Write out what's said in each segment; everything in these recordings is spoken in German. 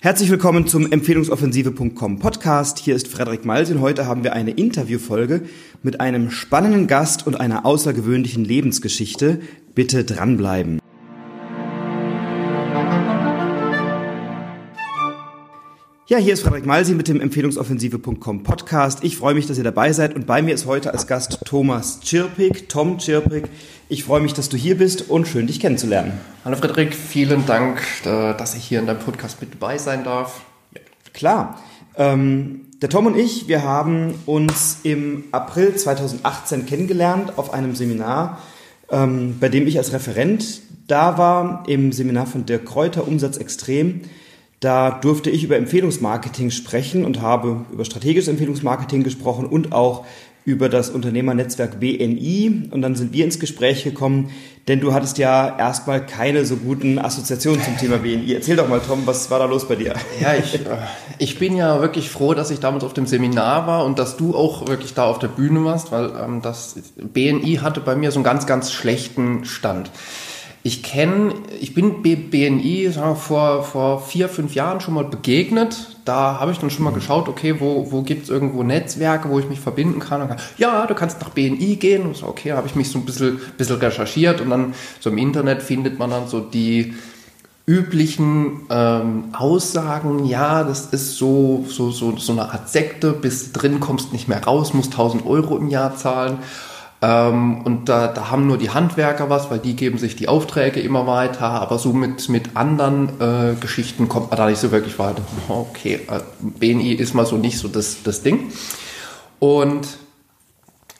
Herzlich willkommen zum Empfehlungsoffensive.com Podcast. Hier ist Frederik Maltin. Heute haben wir eine Interviewfolge mit einem spannenden Gast und einer außergewöhnlichen Lebensgeschichte. Bitte dranbleiben. Ja, hier ist Frederik Malsi mit dem Empfehlungsoffensive.com Podcast. Ich freue mich, dass ihr dabei seid und bei mir ist heute als Gast Thomas Czirpik, Tom Czirpik. Ich freue mich, dass du hier bist und schön, dich kennenzulernen. Hallo Frederik, vielen Dank, äh, dass ich hier in deinem Podcast mit dabei sein darf. Ja. Klar. Ähm, der Tom und ich, wir haben uns im April 2018 kennengelernt auf einem Seminar, ähm, bei dem ich als Referent da war, im Seminar von der Kräuter Umsatz Extrem. Da durfte ich über Empfehlungsmarketing sprechen und habe über strategisches Empfehlungsmarketing gesprochen und auch über das Unternehmernetzwerk BNI. Und dann sind wir ins Gespräch gekommen, denn du hattest ja erstmal keine so guten Assoziationen zum Thema BNI. Erzähl doch mal, Tom, was war da los bei dir? Ja, ich, äh, ich bin ja wirklich froh, dass ich damals auf dem Seminar war und dass du auch wirklich da auf der Bühne warst, weil ähm, das BNI hatte bei mir so einen ganz, ganz schlechten Stand. Ich kenne, ich bin BNI wir, vor, vor vier, fünf Jahren schon mal begegnet. Da habe ich dann schon mal geschaut, okay, wo, wo gibt es irgendwo Netzwerke, wo ich mich verbinden kann. kann. Ja, du kannst nach BNI gehen. Und so, okay, habe ich mich so ein bisschen, bisschen recherchiert und dann so im Internet findet man dann so die üblichen ähm, Aussagen, ja, das ist so, so, so, so eine Art Sekte, bis drin kommst nicht mehr raus, musst 1000 Euro im Jahr zahlen. Ähm, und da, da haben nur die Handwerker was, weil die geben sich die Aufträge immer weiter, aber so mit, mit anderen äh, Geschichten kommt man da nicht so wirklich weiter. Okay, äh, BNI ist mal so nicht so das, das Ding. Und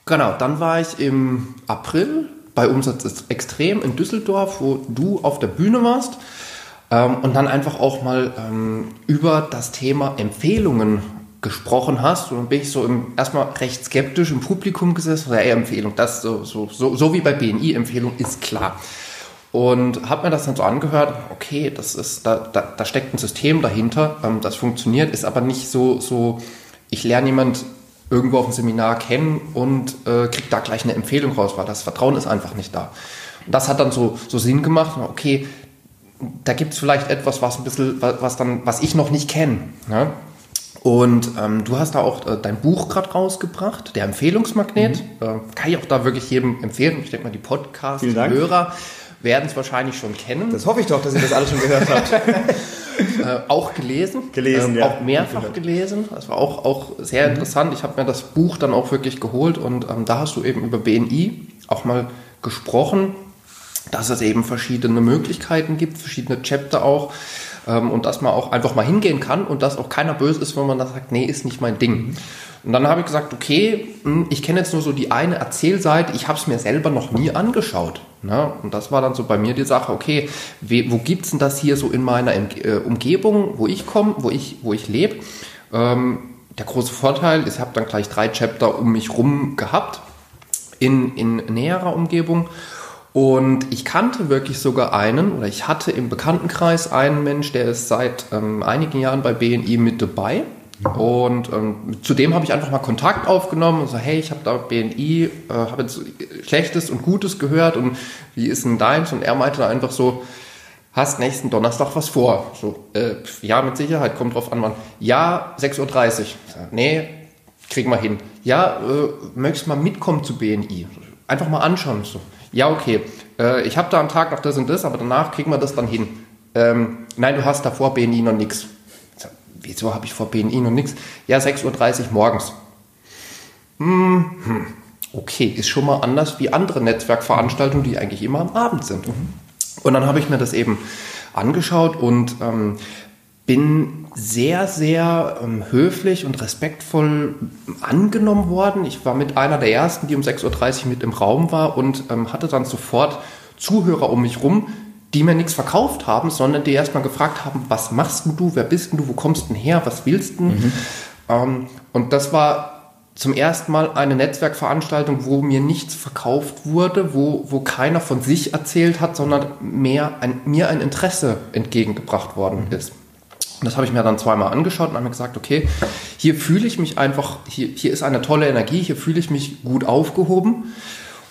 genau, dann war ich im April bei Umsatz Extrem in Düsseldorf, wo du auf der Bühne warst. Ähm, und dann einfach auch mal ähm, über das Thema Empfehlungen gesprochen hast. Und dann bin ich so im, erstmal recht skeptisch im Publikum gesessen. Ja, Empfehlung, das so, so, so, so wie bei BNI-Empfehlung ist klar. Und habe mir das dann so angehört, okay, das ist, da, da, da steckt ein System dahinter, ähm, das funktioniert, ist aber nicht so, so ich lerne jemand irgendwo auf dem Seminar kennen und äh, kriege da gleich eine Empfehlung raus, weil das Vertrauen ist einfach nicht da. Und das hat dann so, so Sinn gemacht, okay, da gibt es vielleicht etwas, was ein bisschen, was dann, was ich noch nicht kenne. Ne? Und ähm, du hast da auch äh, dein Buch gerade rausgebracht, der Empfehlungsmagnet. Mhm. Äh, kann ich auch da wirklich jedem empfehlen. Ich denke mal, die Podcast-Hörer werden es wahrscheinlich schon kennen. Das hoffe ich doch, dass ihr das alle schon gehört habt. äh, auch gelesen. Gelesen, ähm, ja. Auch mehrfach gelesen. Das war auch, auch sehr mhm. interessant. Ich habe mir das Buch dann auch wirklich geholt und ähm, da hast du eben über BNI auch mal gesprochen, dass es eben verschiedene Möglichkeiten gibt, verschiedene Chapter auch ähm, und dass man auch einfach mal hingehen kann und dass auch keiner böse ist, wenn man da sagt, nee, ist nicht mein Ding. Und dann habe ich gesagt, okay, hm, ich kenne jetzt nur so die eine Erzählseite, ich habe es mir selber noch nie angeschaut. Ne? Und das war dann so bei mir die Sache, okay, wo gibt es denn das hier so in meiner äh, Umgebung, wo ich komme, wo ich, wo ich lebe? Ähm, der große Vorteil ist, ich habe dann gleich drei Chapter um mich rum gehabt in, in näherer Umgebung und ich kannte wirklich sogar einen, oder ich hatte im Bekanntenkreis einen Mensch, der ist seit ähm, einigen Jahren bei BNI mit dabei. Und ähm, zu dem habe ich einfach mal Kontakt aufgenommen und so, hey, ich habe da BNI, äh, habe jetzt Schlechtes und Gutes gehört und wie ist denn deins? Und er meinte einfach so, hast nächsten Donnerstag was vor? So, äh, ja, mit Sicherheit, kommt drauf an, wann. Ja, 6.30 Uhr. Nee, kriegen wir hin. Ja, äh, möchtest mal mitkommen zu BNI? Einfach mal anschauen. So, ja, okay, äh, ich habe da am Tag noch das und das, aber danach kriegen wir das dann hin. Ähm, nein, du hast davor BNI noch nichts. Wieso habe ich vor BNI noch nichts? Ja, 6.30 Uhr morgens. Hm, hm, okay, ist schon mal anders wie andere Netzwerkveranstaltungen, die eigentlich immer am Abend sind. Mhm. Und dann habe ich mir das eben angeschaut und ähm, bin sehr, sehr ähm, höflich und respektvoll angenommen worden. Ich war mit einer der ersten, die um 6.30 Uhr mit im Raum war und ähm, hatte dann sofort Zuhörer um mich rum, die mir nichts verkauft haben, sondern die erstmal gefragt haben, was machst du, wer bist denn du, wo kommst denn her, was willst du? Mhm. Ähm, und das war zum ersten Mal eine Netzwerkveranstaltung, wo mir nichts verkauft wurde, wo, wo keiner von sich erzählt hat, sondern mehr ein, mir ein Interesse entgegengebracht worden mhm. ist. Und das habe ich mir dann zweimal angeschaut und habe mir gesagt, okay, hier fühle ich mich einfach, hier, hier ist eine tolle Energie, hier fühle ich mich gut aufgehoben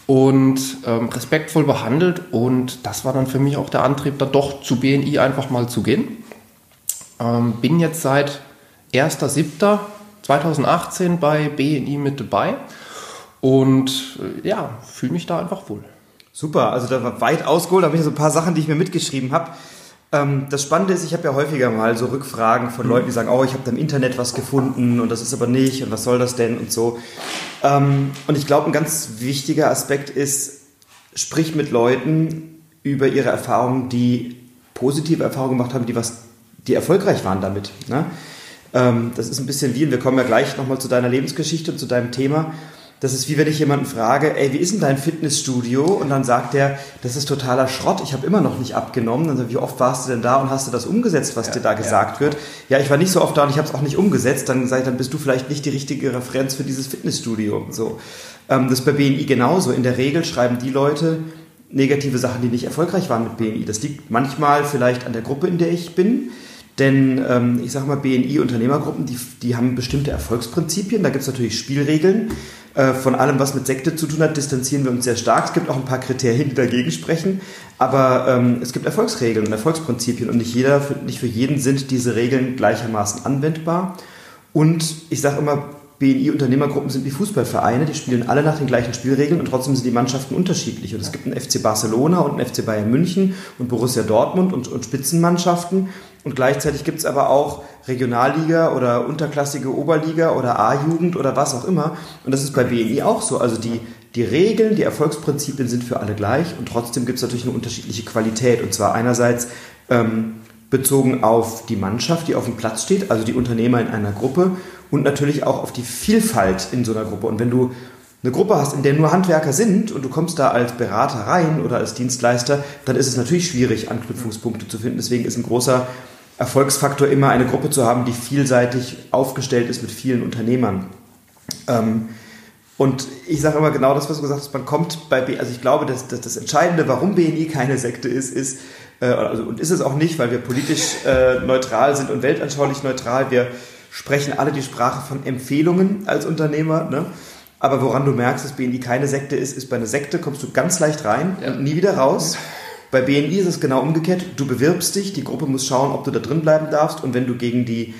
und ähm, respektvoll behandelt. Und das war dann für mich auch der Antrieb, da doch zu BNI einfach mal zu gehen. Ähm, bin jetzt seit 1.7.2018 bei BNI mit dabei und äh, ja, fühle mich da einfach wohl. Super, also da war weit ausgeholt, da habe ich so ein paar Sachen, die ich mir mitgeschrieben habe. Ähm, das Spannende ist, ich habe ja häufiger mal so Rückfragen von Leuten, die sagen, oh, ich habe da im Internet was gefunden und das ist aber nicht und was soll das denn und so. Ähm, und ich glaube, ein ganz wichtiger Aspekt ist, sprich mit Leuten über ihre Erfahrungen, die positive Erfahrungen gemacht haben, die was, die erfolgreich waren damit. Ne? Ähm, das ist ein bisschen wie, und wir kommen ja gleich nochmal zu deiner Lebensgeschichte und zu deinem Thema. Das ist wie wenn ich jemanden frage, ey, wie ist denn dein Fitnessstudio? Und dann sagt der, das ist totaler Schrott, ich habe immer noch nicht abgenommen. Dann ich, wie oft warst du denn da und hast du das umgesetzt, was ja, dir da gesagt ja. wird? Ja, ich war nicht so oft da und ich habe es auch nicht umgesetzt. Dann sage ich, dann bist du vielleicht nicht die richtige Referenz für dieses Fitnessstudio. So. Ähm, das ist bei BNI genauso. In der Regel schreiben die Leute negative Sachen, die nicht erfolgreich waren mit BNI. Das liegt manchmal vielleicht an der Gruppe, in der ich bin. Denn ähm, ich sage mal, BNI-Unternehmergruppen, die, die haben bestimmte Erfolgsprinzipien. Da gibt es natürlich Spielregeln. Äh, von allem, was mit Sekte zu tun hat, distanzieren wir uns sehr stark. Es gibt auch ein paar Kriterien, die dagegen sprechen. Aber ähm, es gibt Erfolgsregeln und Erfolgsprinzipien und nicht, jeder, nicht für jeden sind diese Regeln gleichermaßen anwendbar. Und ich sage immer, BNI-Unternehmergruppen sind wie Fußballvereine, die spielen alle nach den gleichen Spielregeln und trotzdem sind die Mannschaften unterschiedlich. Und es gibt einen FC Barcelona und einen FC Bayern München und Borussia Dortmund und, und Spitzenmannschaften. Und gleichzeitig gibt es aber auch Regionalliga oder unterklassige Oberliga oder A-Jugend oder was auch immer. Und das ist bei BNI auch so. Also die, die Regeln, die Erfolgsprinzipien sind für alle gleich und trotzdem gibt es natürlich eine unterschiedliche Qualität. Und zwar einerseits ähm, bezogen auf die Mannschaft, die auf dem Platz steht, also die Unternehmer in einer Gruppe und natürlich auch auf die Vielfalt in so einer Gruppe. Und wenn du eine Gruppe hast, in der nur Handwerker sind und du kommst da als Berater rein oder als Dienstleister, dann ist es natürlich schwierig, Anknüpfungspunkte zu finden. Deswegen ist ein großer Erfolgsfaktor immer eine Gruppe zu haben, die vielseitig aufgestellt ist mit vielen Unternehmern. Ähm, und ich sage immer genau das, was du gesagt hast, man kommt bei, B also ich glaube, dass, dass das Entscheidende, warum BNI keine Sekte ist, ist, äh, also, und ist es auch nicht, weil wir politisch äh, neutral sind und weltanschaulich neutral, wir sprechen alle die Sprache von Empfehlungen als Unternehmer. Ne? Aber woran du merkst, dass BNI keine Sekte ist, ist bei einer Sekte kommst du ganz leicht rein ja. und nie wieder raus. Bei BNI ist es genau umgekehrt. Du bewirbst dich, die Gruppe muss schauen, ob du da drin bleiben darfst. Und wenn du gegen die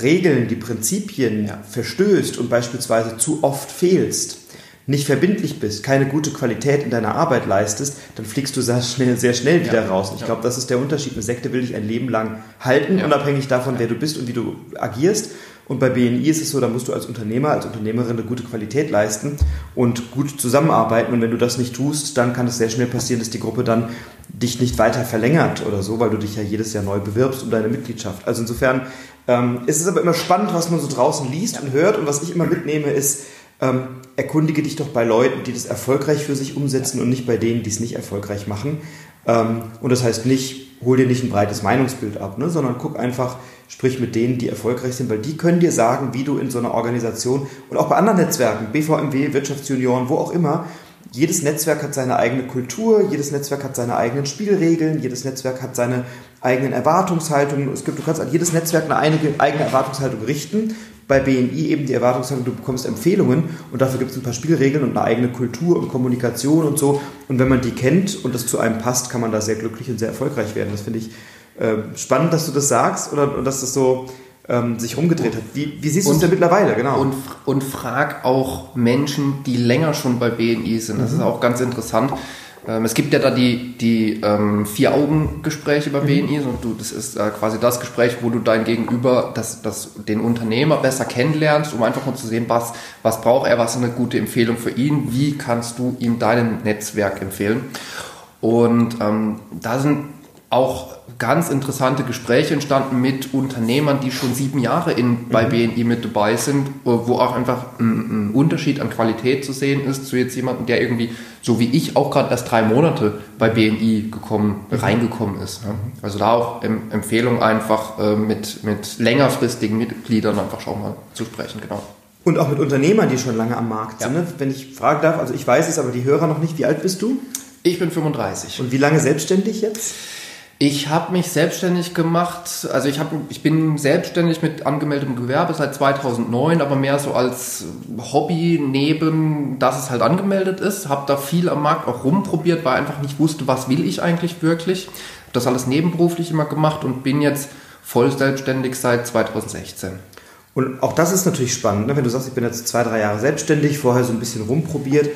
Regeln, die Prinzipien ja. verstößt und beispielsweise zu oft fehlst, nicht verbindlich bist, keine gute Qualität in deiner Arbeit leistest, dann fliegst du sehr schnell, sehr schnell wieder ja. raus. Und ich glaube, das ist der Unterschied. Eine Sekte will dich ein Leben lang halten, ja. unabhängig davon, wer du bist und wie du agierst. Und bei BNI ist es so, da musst du als Unternehmer, als Unternehmerin eine gute Qualität leisten und gut zusammenarbeiten. Und wenn du das nicht tust, dann kann es sehr schnell passieren, dass die Gruppe dann dich nicht weiter verlängert oder so, weil du dich ja jedes Jahr neu bewirbst um deine Mitgliedschaft. Also insofern ähm, ist es aber immer spannend, was man so draußen liest und hört. Und was ich immer mitnehme, ist, ähm, erkundige dich doch bei Leuten, die das erfolgreich für sich umsetzen und nicht bei denen, die es nicht erfolgreich machen. Ähm, und das heißt nicht, hol dir nicht ein breites Meinungsbild ab, ne, sondern guck einfach, sprich mit denen, die erfolgreich sind, weil die können dir sagen, wie du in so einer Organisation und auch bei anderen Netzwerken, BVMW, Wirtschaftsjunioren, wo auch immer, jedes Netzwerk hat seine eigene Kultur, jedes Netzwerk hat seine eigenen Spielregeln, jedes Netzwerk hat seine eigenen Erwartungshaltungen. Es gibt, du kannst an jedes Netzwerk eine eigene Erwartungshaltung richten bei BNI eben die Erwartungshaltung, du bekommst Empfehlungen und dafür gibt es ein paar Spielregeln und eine eigene Kultur und Kommunikation und so. Und wenn man die kennt und das zu einem passt, kann man da sehr glücklich und sehr erfolgreich werden. Das finde ich äh, spannend, dass du das sagst oder dass das so ähm, sich rumgedreht hat. Wie, wie siehst du es denn mittlerweile? Genau. Und, und frag auch Menschen, die länger schon bei BNI sind. Das mhm. ist auch ganz interessant. Ähm, es gibt ja da die, die ähm, Vier-Augen-Gespräche bei BNI. Mhm. Und du, das ist äh, quasi das Gespräch, wo du dein Gegenüber, das, das, den Unternehmer besser kennenlernst, um einfach mal zu sehen, was, was braucht er, was ist eine gute Empfehlung für ihn, wie kannst du ihm deinem Netzwerk empfehlen. Und ähm, da sind auch ganz interessante Gespräche entstanden mit Unternehmern, die schon sieben Jahre in, bei mhm. BNI mit dabei sind, wo auch einfach ein, ein, Unterschied an Qualität zu sehen ist zu jetzt jemandem, der irgendwie, so wie ich, auch gerade erst drei Monate bei BNI gekommen, mhm. reingekommen ist. Ne? Also da auch em Empfehlung einfach äh, mit, mit längerfristigen Mitgliedern einfach schon mal zu sprechen, genau. Und auch mit Unternehmern, die schon lange am Markt ja. sind. Ne? Wenn ich fragen darf, also ich weiß es, aber die Hörer noch nicht, wie alt bist du? Ich bin 35. Und wie lange selbstständig jetzt? Ich habe mich selbstständig gemacht, also ich, hab, ich bin selbstständig mit angemeldetem Gewerbe seit 2009, aber mehr so als Hobby neben, dass es halt angemeldet ist. Habe da viel am Markt auch rumprobiert, weil einfach nicht wusste, was will ich eigentlich wirklich. Hab das alles nebenberuflich immer gemacht und bin jetzt voll selbstständig seit 2016. Und auch das ist natürlich spannend, ne? wenn du sagst, ich bin jetzt zwei, drei Jahre selbstständig, vorher so ein bisschen rumprobiert.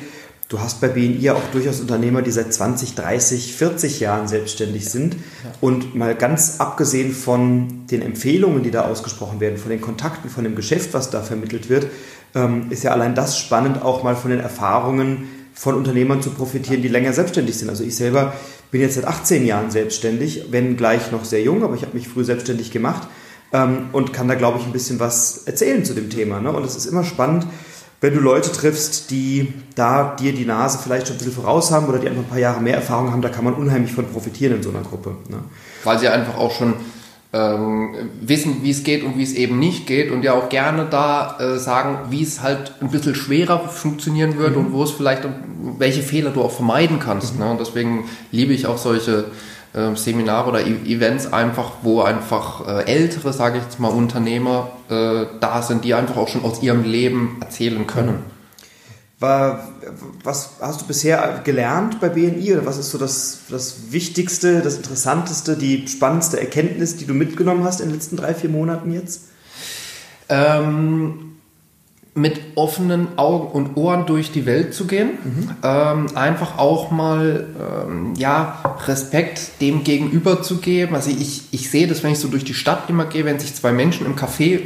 Du hast bei BNI ja auch durchaus Unternehmer, die seit 20, 30, 40 Jahren selbstständig sind. Ja. Und mal ganz abgesehen von den Empfehlungen, die da ausgesprochen werden, von den Kontakten, von dem Geschäft, was da vermittelt wird, ähm, ist ja allein das spannend, auch mal von den Erfahrungen von Unternehmern zu profitieren, die länger selbstständig sind. Also ich selber bin jetzt seit 18 Jahren selbstständig, wenn gleich noch sehr jung, aber ich habe mich früh selbstständig gemacht ähm, und kann da, glaube ich, ein bisschen was erzählen zu dem Thema. Ne? Und es ist immer spannend, wenn du Leute triffst, die da dir die Nase vielleicht schon ein bisschen voraus haben oder die einfach ein paar Jahre mehr Erfahrung haben, da kann man unheimlich von profitieren in so einer Gruppe. Ne? Weil sie einfach auch schon ähm, wissen, wie es geht und wie es eben nicht geht und ja auch gerne da äh, sagen, wie es halt ein bisschen schwerer funktionieren würde mhm. und wo es vielleicht, welche Fehler du auch vermeiden kannst. Mhm. Ne? Und deswegen liebe ich auch solche äh, Seminare oder e Events einfach, wo einfach äh, ältere, sage ich jetzt mal, Unternehmer äh, da sind, die einfach auch schon aus ihrem Leben erzählen können. War, was hast du bisher gelernt bei BNI oder was ist so das, das Wichtigste, das Interessanteste, die spannendste Erkenntnis, die du mitgenommen hast in den letzten drei, vier Monaten jetzt? Ähm, mit offenen Augen und Ohren durch die Welt zu gehen. Mhm. Ähm, einfach auch mal ähm, ja, Respekt dem Gegenüber zu geben. Also ich, ich sehe das, wenn ich so durch die Stadt immer gehe, wenn sich zwei Menschen im Café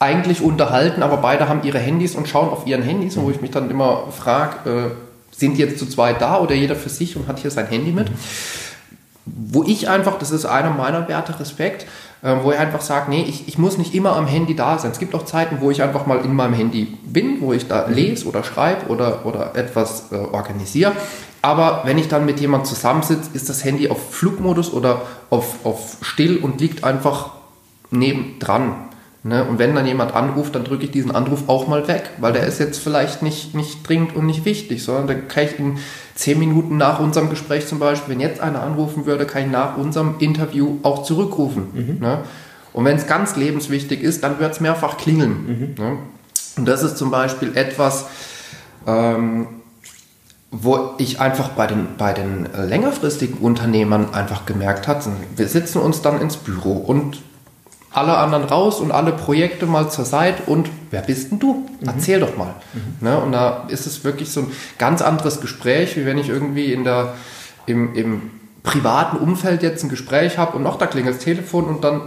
eigentlich unterhalten, aber beide haben ihre Handys und schauen auf ihren Handys, mhm. wo ich mich dann immer frage, äh, sind die jetzt zu zweit da oder jeder für sich und hat hier sein Handy mit? Mhm. Wo ich einfach, das ist einer meiner Werte, Respekt, wo ich einfach sage, nee, ich, ich muss nicht immer am Handy da sein. Es gibt auch Zeiten, wo ich einfach mal in meinem Handy bin, wo ich da lese oder schreibe oder, oder etwas äh, organisiere. Aber wenn ich dann mit jemandem zusammensitze, ist das Handy auf Flugmodus oder auf, auf still und liegt einfach nebendran. Ne? Und wenn dann jemand anruft, dann drücke ich diesen Anruf auch mal weg, weil der ist jetzt vielleicht nicht, nicht dringend und nicht wichtig, sondern dann kann ich in zehn Minuten nach unserem Gespräch zum Beispiel, wenn jetzt einer anrufen würde, kann ich nach unserem Interview auch zurückrufen. Mhm. Ne? Und wenn es ganz lebenswichtig ist, dann wird es mehrfach klingeln. Mhm. Ne? Und das ist zum Beispiel etwas, ähm, wo ich einfach bei den, bei den längerfristigen Unternehmern einfach gemerkt habe, wir sitzen uns dann ins Büro und alle anderen raus und alle Projekte mal zur Seite und wer bist denn du? Mhm. Erzähl doch mal. Mhm. Ne? Und da ist es wirklich so ein ganz anderes Gespräch, wie wenn ich irgendwie in der, im, im privaten Umfeld jetzt ein Gespräch habe und noch da klingelt das Telefon und dann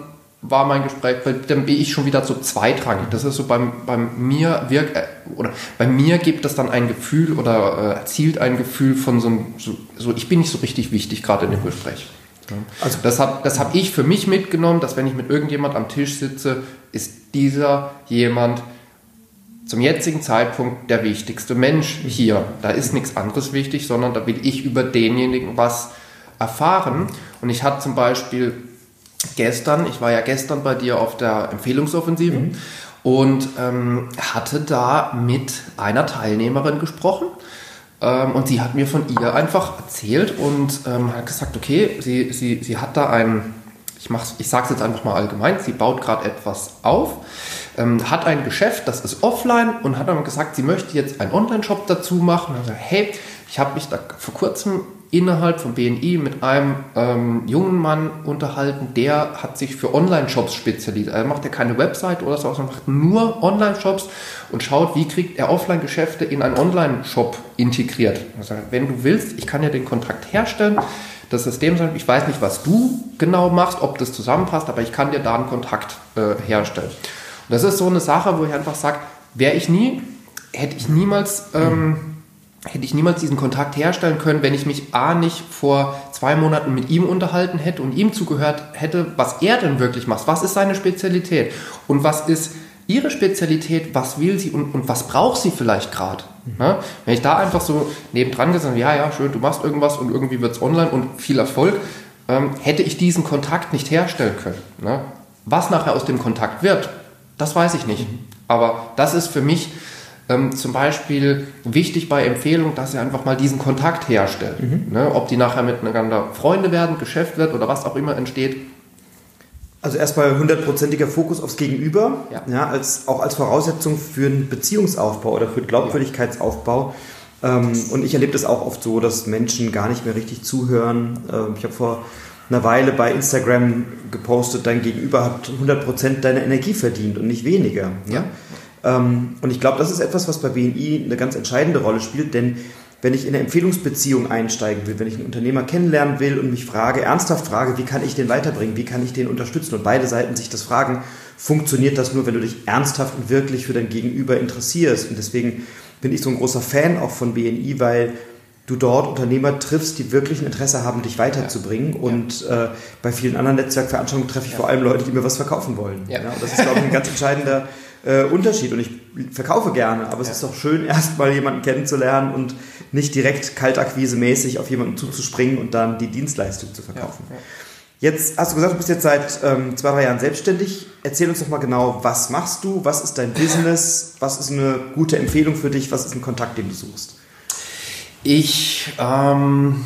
war mein Gespräch, dann bin ich schon wieder so zweitrangig. Das ist so beim, beim mir wirkt, äh, oder bei mir gibt es dann ein Gefühl oder äh, erzielt ein Gefühl von so, so, so, ich bin nicht so richtig wichtig gerade in dem Gespräch. Also das habe das hab ich für mich mitgenommen, dass wenn ich mit irgendjemand am Tisch sitze, ist dieser jemand zum jetzigen Zeitpunkt der wichtigste Mensch hier. Da ist nichts anderes wichtig, sondern da will ich über denjenigen was erfahren. Und ich hatte zum Beispiel gestern, ich war ja gestern bei dir auf der Empfehlungsoffensive mhm. und ähm, hatte da mit einer Teilnehmerin gesprochen ähm, und sie hat mir von ihr einfach erzählt und ähm, hat gesagt, okay, sie, sie, sie hat da ein, ich, ich sage es jetzt einfach mal allgemein, sie baut gerade etwas auf, ähm, hat ein Geschäft, das ist offline und hat dann gesagt, sie möchte jetzt einen Online-Shop dazu machen. Und gesagt, hey, ich habe mich da vor kurzem innerhalb von BNI mit einem ähm, jungen Mann unterhalten, der hat sich für Online-Shops spezialisiert. Er macht ja keine Website oder so, sondern macht nur Online-Shops und schaut, wie kriegt er Offline-Geschäfte in einen Online-Shop integriert. Also, wenn du willst, ich kann ja den Kontakt herstellen. Das System sagt, ich weiß nicht, was du genau machst, ob das zusammenpasst, aber ich kann dir da einen Kontakt äh, herstellen. Und das ist so eine Sache, wo ich einfach sage, wäre ich nie, hätte ich niemals... Ähm, hätte ich niemals diesen Kontakt herstellen können, wenn ich mich A nicht vor zwei Monaten mit ihm unterhalten hätte und ihm zugehört hätte, was er denn wirklich macht. Was ist seine Spezialität? Und was ist ihre Spezialität? Was will sie und, und was braucht sie vielleicht gerade? Mhm. Ne? Wenn ich da einfach so nebendran gesagt habe, ja, ja, schön, du machst irgendwas und irgendwie wird es online und viel Erfolg, ähm, hätte ich diesen Kontakt nicht herstellen können. Ne? Was nachher aus dem Kontakt wird, das weiß ich nicht. Mhm. Aber das ist für mich ähm, zum Beispiel wichtig bei Empfehlungen, dass sie einfach mal diesen Kontakt herstellt. Mhm. Ne? Ob die nachher miteinander Freunde werden, Geschäft wird oder was auch immer entsteht. Also erstmal hundertprozentiger Fokus aufs Gegenüber, ja. ja. als, auch als Voraussetzung für einen Beziehungsaufbau oder für einen Glaubwürdigkeitsaufbau. Ähm, und ich erlebe das auch oft so, dass Menschen gar nicht mehr richtig zuhören. Ähm, ich habe vor einer Weile bei Instagram gepostet, dein Gegenüber hat 100% deiner Energie verdient und nicht weniger. Ja. Ähm, und ich glaube, das ist etwas, was bei BNI eine ganz entscheidende Rolle spielt, denn wenn ich in eine Empfehlungsbeziehung einsteigen will, wenn ich einen Unternehmer kennenlernen will und mich frage, ernsthaft frage, wie kann ich den weiterbringen, wie kann ich den unterstützen und beide Seiten sich das fragen, funktioniert das nur, wenn du dich ernsthaft und wirklich für dein Gegenüber interessierst. Und deswegen bin ich so ein großer Fan auch von BNI, weil du dort Unternehmer triffst, die wirklich ein Interesse haben, dich weiterzubringen. Ja. Und äh, bei vielen anderen Netzwerkveranstaltungen treffe ich ja. vor allem Leute, die mir was verkaufen wollen. Ja. ja und das ist, glaube ich, ein ganz entscheidender äh, Unterschied. Und ich verkaufe gerne, aber es ist doch schön, erstmal jemanden kennenzulernen und nicht direkt kaltakquise-mäßig auf jemanden zuzuspringen und dann die Dienstleistung zu verkaufen. Jetzt hast du gesagt, du bist jetzt seit ähm, zwei, drei Jahren selbstständig. Erzähl uns doch mal genau, was machst du, was ist dein Business, was ist eine gute Empfehlung für dich, was ist ein Kontakt, den du suchst? Ich ähm,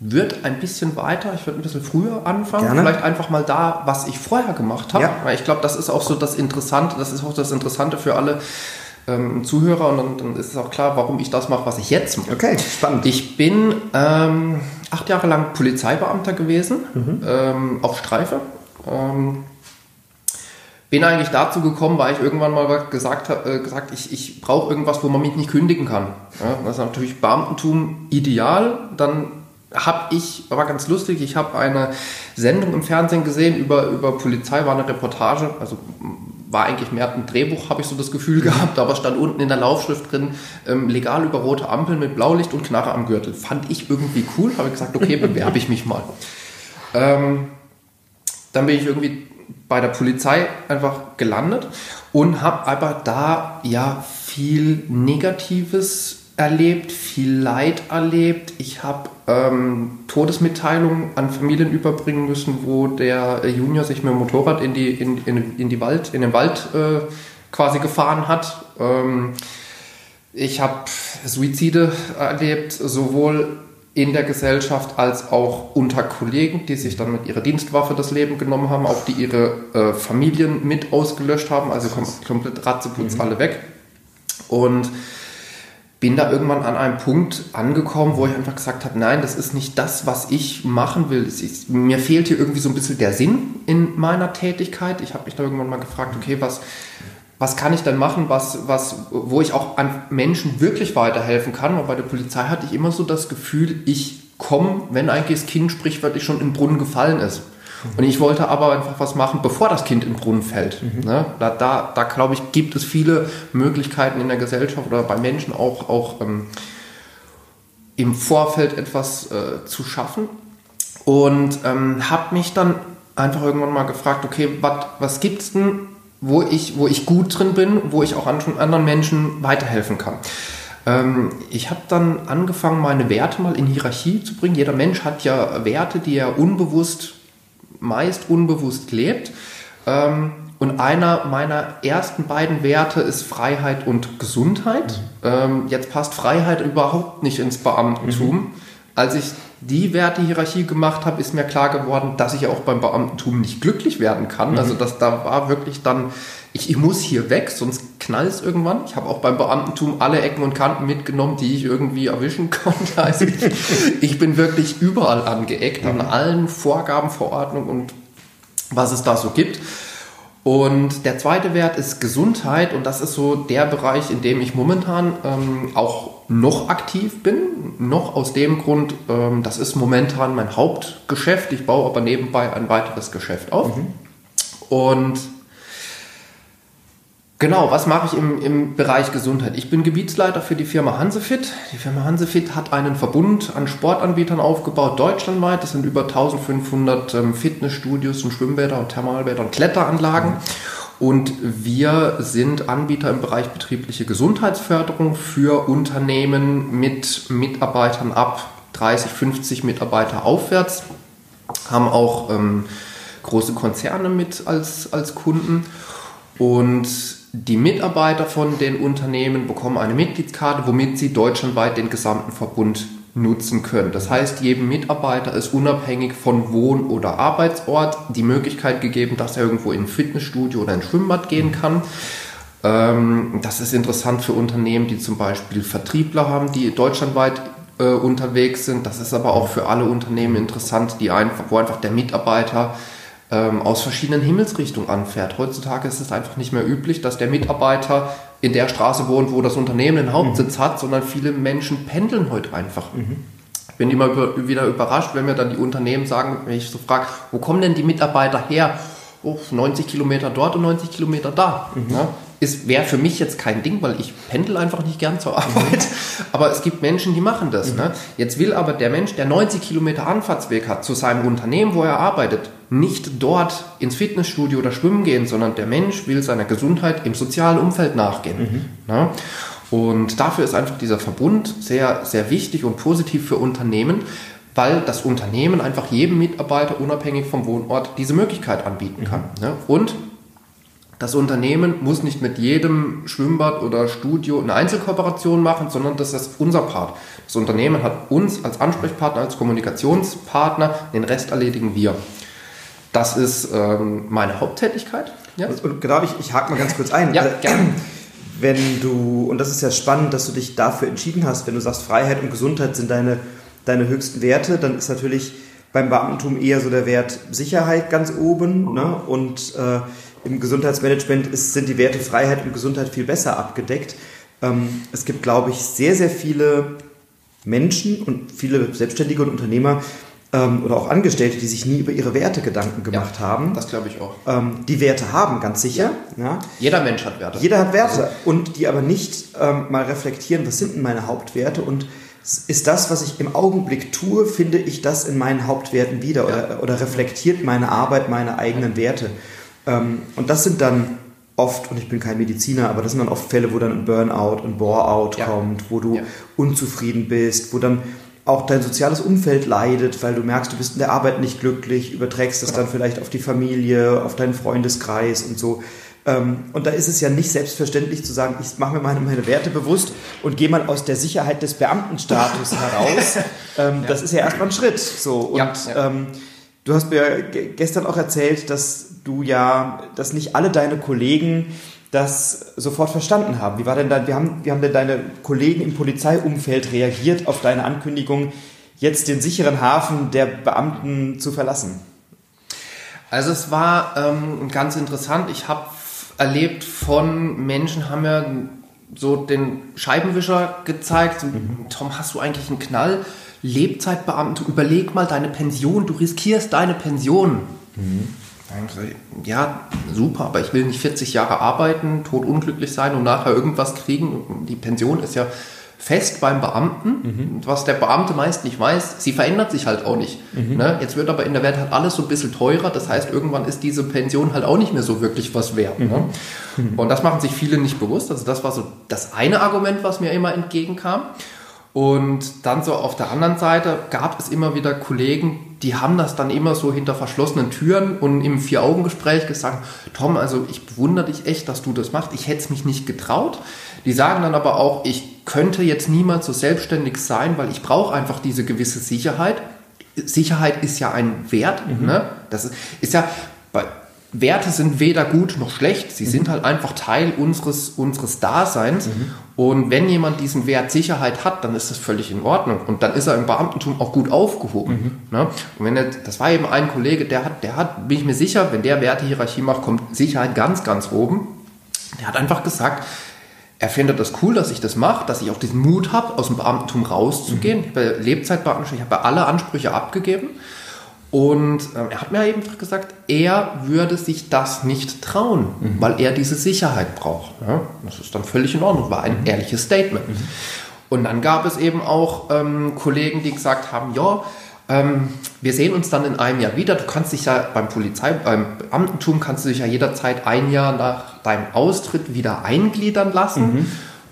würde ein bisschen weiter, ich würde ein bisschen früher anfangen, Gerne. vielleicht einfach mal da, was ich vorher gemacht habe. Ja. Weil ich glaube, das ist auch so das Interessante, das ist auch das Interessante für alle ähm, Zuhörer und dann, dann, ist es auch klar, warum ich das mache, was ich jetzt mache. Okay, spannend. Ich bin ähm, acht Jahre lang Polizeibeamter gewesen, mhm. ähm, auf Streife. Ähm, bin eigentlich dazu gekommen, weil ich irgendwann mal gesagt habe, äh, gesagt, ich, ich brauche irgendwas, wo man mich nicht kündigen kann. Ja, das ist natürlich Beamtentum ideal. Dann habe ich, war ganz lustig, ich habe eine Sendung im Fernsehen gesehen über, über Polizei, war eine Reportage, also war eigentlich mehr ein Drehbuch, habe ich so das Gefühl gehabt, aber stand unten in der Laufschrift drin, ähm, legal über rote Ampeln mit Blaulicht und Knarre am Gürtel. Fand ich irgendwie cool, habe gesagt, okay, bewerbe ich mich mal. Ähm, dann bin ich irgendwie bei der Polizei einfach gelandet und habe aber da ja viel Negatives erlebt, viel Leid erlebt. Ich habe ähm, Todesmitteilungen an Familien überbringen müssen, wo der Junior sich mit dem Motorrad in, die, in, in, in, die Wald, in den Wald äh, quasi gefahren hat. Ähm, ich habe Suizide erlebt, sowohl in der Gesellschaft als auch unter Kollegen, die sich dann mit ihrer Dienstwaffe das Leben genommen haben, auch die ihre äh, Familien mit ausgelöscht haben, also kom komplett Ratzeputz mhm. alle weg. Und bin da irgendwann an einem Punkt angekommen, wo ich einfach gesagt habe, nein, das ist nicht das, was ich machen will. Ist, mir fehlt hier irgendwie so ein bisschen der Sinn in meiner Tätigkeit. Ich habe mich da irgendwann mal gefragt, okay, was, was kann ich denn machen, was, was, wo ich auch an Menschen wirklich weiterhelfen kann. Und bei der Polizei hatte ich immer so das Gefühl, ich komme, wenn eigentlich das Kind sprichwörtlich schon im Brunnen gefallen ist. Und ich wollte aber einfach was machen, bevor das Kind im Brunnen fällt. Mhm. Ne? Da, da, da glaube ich, gibt es viele Möglichkeiten in der Gesellschaft oder bei Menschen auch, auch ähm, im Vorfeld etwas äh, zu schaffen. Und ähm, habe mich dann einfach irgendwann mal gefragt, okay, wat, was gibt es denn wo ich, wo ich gut drin bin, wo ich auch anderen Menschen weiterhelfen kann. Ähm, ich habe dann angefangen, meine Werte mal in Hierarchie zu bringen. Jeder Mensch hat ja Werte, die er unbewusst, meist unbewusst lebt. Ähm, und einer meiner ersten beiden Werte ist Freiheit und Gesundheit. Mhm. Ähm, jetzt passt Freiheit überhaupt nicht ins Beamtentum. Mhm. Als ich die Wertehierarchie gemacht habe, ist mir klar geworden, dass ich auch beim Beamtentum nicht glücklich werden kann. Mhm. Also dass da war wirklich dann, ich, ich muss hier weg, sonst knallt es irgendwann. Ich habe auch beim Beamtentum alle Ecken und Kanten mitgenommen, die ich irgendwie erwischen konnte. Also ich, ich bin wirklich überall angeeckt, mhm. an allen Vorgaben, Verordnungen und was es da so gibt. Und der zweite Wert ist Gesundheit und das ist so der Bereich, in dem ich momentan ähm, auch noch aktiv bin. Noch aus dem Grund, ähm, das ist momentan mein Hauptgeschäft. Ich baue aber nebenbei ein weiteres Geschäft auf. Mhm. Und Genau, was mache ich im, im Bereich Gesundheit? Ich bin Gebietsleiter für die Firma Hansefit. Die Firma Hansefit hat einen Verbund an Sportanbietern aufgebaut, deutschlandweit. Das sind über 1500 ähm, Fitnessstudios und Schwimmbäder und Thermalbäder und Kletteranlagen. Und wir sind Anbieter im Bereich betriebliche Gesundheitsförderung für Unternehmen mit Mitarbeitern ab 30, 50 Mitarbeiter aufwärts. Haben auch ähm, große Konzerne mit als, als Kunden. Und die Mitarbeiter von den Unternehmen bekommen eine Mitgliedskarte, womit sie deutschlandweit den gesamten Verbund nutzen können. Das heißt, jedem Mitarbeiter ist unabhängig von Wohn- oder Arbeitsort die Möglichkeit gegeben, dass er irgendwo in ein Fitnessstudio oder ein Schwimmbad gehen kann. Ähm, das ist interessant für Unternehmen, die zum Beispiel Vertriebler haben, die deutschlandweit äh, unterwegs sind. Das ist aber auch für alle Unternehmen interessant, die einfach, wo einfach der Mitarbeiter ähm, aus verschiedenen Himmelsrichtungen anfährt. Heutzutage ist es einfach nicht mehr üblich, dass der Mitarbeiter in der Straße wohnt, wo das Unternehmen den Hauptsitz mhm. hat, sondern viele Menschen pendeln heute einfach. Mhm. Ich bin immer wieder überrascht, wenn mir dann die Unternehmen sagen, wenn ich so frage, wo kommen denn die Mitarbeiter her? Oh, 90 Kilometer dort und 90 Kilometer da. Mhm. Ja, ist wäre für mich jetzt kein Ding, weil ich pendel einfach nicht gern zur Arbeit. Aber es gibt Menschen, die machen das. Mhm. Ne? Jetzt will aber der Mensch, der 90 Kilometer Anfahrtsweg hat zu seinem Unternehmen, wo er arbeitet, nicht dort ins Fitnessstudio oder schwimmen gehen, sondern der Mensch will seiner Gesundheit im sozialen Umfeld nachgehen. Mhm. Ne? Und dafür ist einfach dieser Verbund sehr, sehr wichtig und positiv für Unternehmen, weil das Unternehmen einfach jedem Mitarbeiter unabhängig vom Wohnort diese Möglichkeit anbieten kann. Mhm. Ne? Und das Unternehmen muss nicht mit jedem Schwimmbad oder Studio eine Einzelkooperation machen, sondern das ist unser Part. Das Unternehmen hat uns als Ansprechpartner, als Kommunikationspartner, den Rest erledigen wir. Das ist ähm, meine Haupttätigkeit. Ja? Und genau, ich, ich hake mal ganz kurz ein. Ja, äh, gerne. Wenn du, und das ist ja spannend, dass du dich dafür entschieden hast, wenn du sagst, Freiheit und Gesundheit sind deine, deine höchsten Werte, dann ist natürlich beim Beamtentum eher so der Wert Sicherheit ganz oben. Ne? Und äh, im Gesundheitsmanagement ist, sind die Werte Freiheit und Gesundheit viel besser abgedeckt. Ähm, es gibt, glaube ich, sehr, sehr viele Menschen und viele Selbstständige und Unternehmer ähm, oder auch Angestellte, die sich nie über ihre Werte Gedanken gemacht ja, haben. Das glaube ich auch. Ähm, die Werte haben, ganz sicher. Ja. Jeder Mensch hat Werte. Jeder hat Werte also. und die aber nicht ähm, mal reflektieren, was sind denn meine Hauptwerte und ist das, was ich im Augenblick tue, finde ich das in meinen Hauptwerten wieder ja. oder, oder reflektiert meine Arbeit meine eigenen Werte. Ähm, und das sind dann oft, und ich bin kein Mediziner, aber das sind dann oft Fälle, wo dann ein Burnout, ein Bore-out ja. kommt, wo du ja. unzufrieden bist, wo dann auch dein soziales Umfeld leidet, weil du merkst, du bist in der Arbeit nicht glücklich, überträgst das dann vielleicht auf die Familie, auf deinen Freundeskreis und so. Ähm, und da ist es ja nicht selbstverständlich zu sagen, ich mache mir meine, meine Werte bewusst und gehe mal aus der Sicherheit des Beamtenstatus heraus. Ähm. Das ist ja erstmal ein Schritt. So. Und ja, ja. Ähm, du hast mir gestern auch erzählt, dass du ja, dass nicht alle deine Kollegen das sofort verstanden haben. Wie war denn dann, wie haben, wie haben denn deine Kollegen im Polizeiumfeld reagiert auf deine Ankündigung, jetzt den sicheren Hafen der Beamten zu verlassen? Also es war ähm, ganz interessant. Ich habe erlebt von Menschen, haben mir so den Scheibenwischer gezeigt. Mhm. Tom, hast du eigentlich einen Knall? Lebzeitbeamte, überleg mal deine Pension, du riskierst deine Pension. Mhm. Ja, super, aber ich will nicht 40 Jahre arbeiten, totunglücklich sein und nachher irgendwas kriegen. Die Pension ist ja fest beim Beamten. Mhm. Was der Beamte meist nicht weiß, sie verändert sich halt auch nicht. Mhm. Ne? Jetzt wird aber in der Welt halt alles so ein bisschen teurer. Das heißt, irgendwann ist diese Pension halt auch nicht mehr so wirklich was wert. Ne? Mhm. Ne? Und das machen sich viele nicht bewusst. Also das war so das eine Argument, was mir immer entgegenkam. Und dann so auf der anderen Seite gab es immer wieder Kollegen, die haben das dann immer so hinter verschlossenen Türen und im Vier-Augen-Gespräch gesagt, Tom, also ich bewundere dich echt, dass du das machst. Ich hätte es mich nicht getraut. Die sagen dann aber auch, ich könnte jetzt niemals so selbstständig sein, weil ich brauche einfach diese gewisse Sicherheit. Sicherheit ist ja ein Wert. Mhm. Ne? Das ist, ist ja Werte sind weder gut noch schlecht, sie mhm. sind halt einfach Teil unseres, unseres Daseins. Mhm. Und wenn jemand diesen Wert Sicherheit hat, dann ist das völlig in Ordnung. Und dann ist er im Beamtentum auch gut aufgehoben. Mhm. Ne? Und wenn er, das war eben ein Kollege, der hat, der hat, bin ich mir sicher, wenn der Wertehierarchie macht, kommt Sicherheit ganz, ganz oben. Der hat einfach gesagt, er findet das cool, dass ich das mache, dass ich auch diesen Mut habe, aus dem Beamtentum rauszugehen. Mhm. Ich habe Lebzeitbeamten, ich habe alle Ansprüche abgegeben. Und ähm, er hat mir eben gesagt, er würde sich das nicht trauen, mhm. weil er diese Sicherheit braucht. Ja? Das ist dann völlig in Ordnung, war ein mhm. ehrliches Statement. Mhm. Und dann gab es eben auch ähm, Kollegen, die gesagt haben, ja, ähm, wir sehen uns dann in einem Jahr wieder. Du kannst dich ja beim Polizei, beim Beamtentum kannst du dich ja jederzeit ein Jahr nach deinem Austritt wieder eingliedern lassen.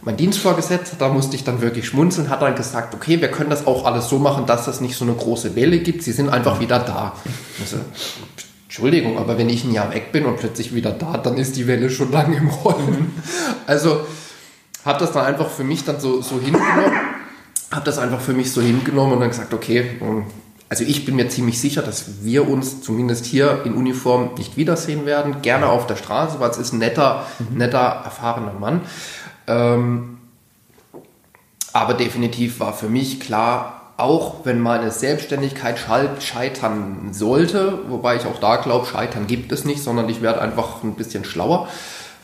Mhm mein Dienstvorgesetzter, da musste ich dann wirklich schmunzeln, hat dann gesagt, okay, wir können das auch alles so machen, dass es nicht so eine große Welle gibt. Sie sind einfach wieder da. Also, Entschuldigung, aber wenn ich ein Jahr weg bin und plötzlich wieder da, dann ist die Welle schon lange im Rollen. Also habe das dann einfach für mich dann so, so hingenommen, habe das einfach für mich so hingenommen und dann gesagt, okay, also ich bin mir ziemlich sicher, dass wir uns zumindest hier in Uniform nicht wiedersehen werden. Gerne auf der Straße, weil es ist ein netter, netter, erfahrener Mann. Ähm, Aber definitiv war für mich klar, auch wenn meine Selbstständigkeit scheitern sollte, wobei ich auch da glaube, scheitern gibt es nicht, sondern ich werde einfach ein bisschen schlauer,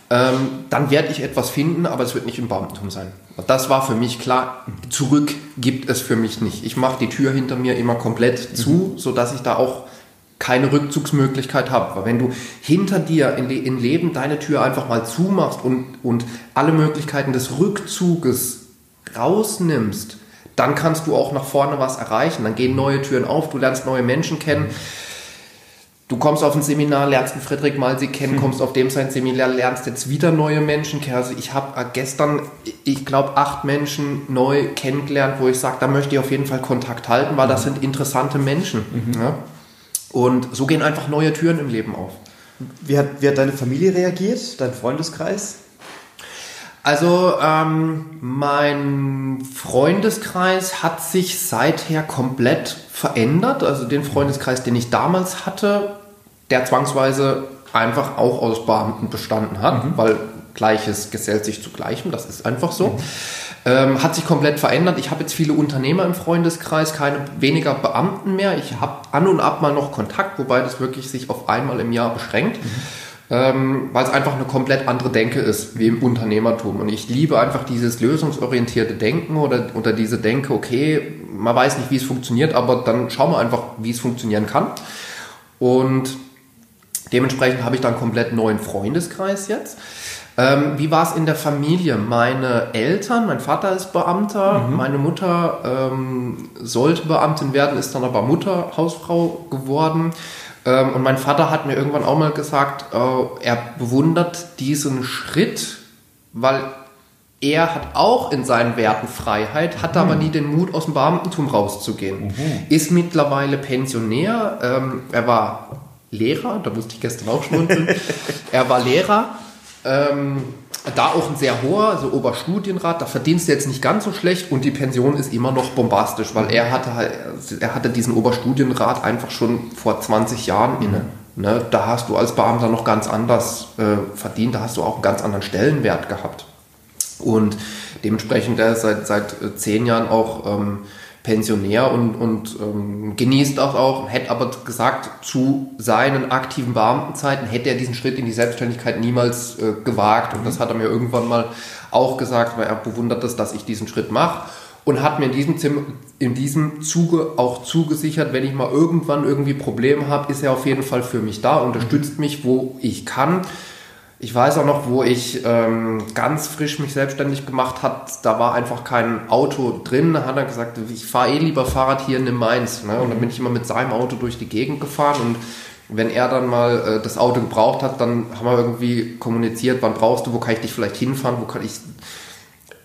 ähm, dann werde ich etwas finden, aber es wird nicht im Beamtentum sein. Das war für mich klar, zurück gibt es für mich nicht. Ich mache die Tür hinter mir immer komplett zu, mhm. sodass ich da auch keine Rückzugsmöglichkeit habe. Weil wenn du hinter dir in, in Leben deine Tür einfach mal zumachst und, und alle Möglichkeiten des Rückzuges rausnimmst, dann kannst du auch nach vorne was erreichen. Dann gehen neue Türen auf, du lernst neue Menschen kennen. Du kommst auf ein Seminar, lernst einen Friedrich Malsi kennen, hm. kommst auf dem sein Seminar, lernst jetzt wieder neue Menschen kennen. Also ich habe äh, gestern, ich glaube, acht Menschen neu kennengelernt, wo ich sage, da möchte ich auf jeden Fall Kontakt halten, weil das mhm. sind interessante Menschen. Mhm. Ja? Und so gehen einfach neue Türen im Leben auf. Wie hat, wie hat deine Familie reagiert, dein Freundeskreis? Also ähm, mein Freundeskreis hat sich seither komplett verändert. Also den Freundeskreis, den ich damals hatte, der zwangsweise einfach auch aus Beamten bestanden hat, mhm. weil Gleiches gesellt sich zu Gleichem, das ist einfach so. Mhm. Ähm, hat sich komplett verändert. Ich habe jetzt viele Unternehmer im Freundeskreis, keine weniger Beamten mehr. Ich habe an und ab mal noch Kontakt, wobei das wirklich sich auf einmal im Jahr beschränkt. Mhm ähm, weil es einfach eine komplett andere Denke ist, wie im Unternehmertum. Und ich liebe einfach dieses lösungsorientierte Denken oder, oder diese Denke, okay, man weiß nicht, wie es funktioniert, aber dann schauen wir einfach, wie es funktionieren kann. Und dementsprechend habe ich dann komplett neuen Freundeskreis jetzt. Ähm, wie war es in der Familie? Meine Eltern, mein Vater ist Beamter, mhm. meine Mutter ähm, sollte Beamtin werden, ist dann aber Mutter, Hausfrau geworden. Ähm, und mein Vater hat mir irgendwann auch mal gesagt, äh, er bewundert diesen Schritt, weil er hat auch in seinen Werten Freiheit, hat mhm. aber nie den Mut, aus dem Beamtentum rauszugehen. Mhm. Ist mittlerweile Pensionär. Ähm, er war Lehrer, da musste ich gestern auch schmunzeln. er war Lehrer. Ähm, da auch ein sehr hoher, also Oberstudienrat, da verdienst du jetzt nicht ganz so schlecht und die Pension ist immer noch bombastisch, weil er hatte halt, er hatte diesen Oberstudienrat einfach schon vor 20 Jahren inne. Ne, da hast du als Beamter noch ganz anders äh, verdient, da hast du auch einen ganz anderen Stellenwert gehabt. Und dementsprechend, er ist seit, seit äh, zehn Jahren auch ähm, Pensionär und, und ähm, genießt das auch, hätte aber gesagt, zu seinen aktiven Beamtenzeiten hätte er diesen Schritt in die Selbstständigkeit niemals äh, gewagt. Und das hat er mir irgendwann mal auch gesagt, weil er bewundert es, dass ich diesen Schritt mache. Und hat mir in diesem, Zim in diesem Zuge auch zugesichert, wenn ich mal irgendwann irgendwie Probleme habe, ist er auf jeden Fall für mich da, unterstützt mich, wo ich kann. Ich weiß auch noch, wo ich ähm, ganz frisch mich selbstständig gemacht hat, da war einfach kein Auto drin. Da hat er gesagt, ich fahre eh lieber Fahrrad hier in dem Mainz. Ne? Und dann bin ich immer mit seinem Auto durch die Gegend gefahren und wenn er dann mal äh, das Auto gebraucht hat, dann haben wir irgendwie kommuniziert, wann brauchst du, wo kann ich dich vielleicht hinfahren, wo kann ich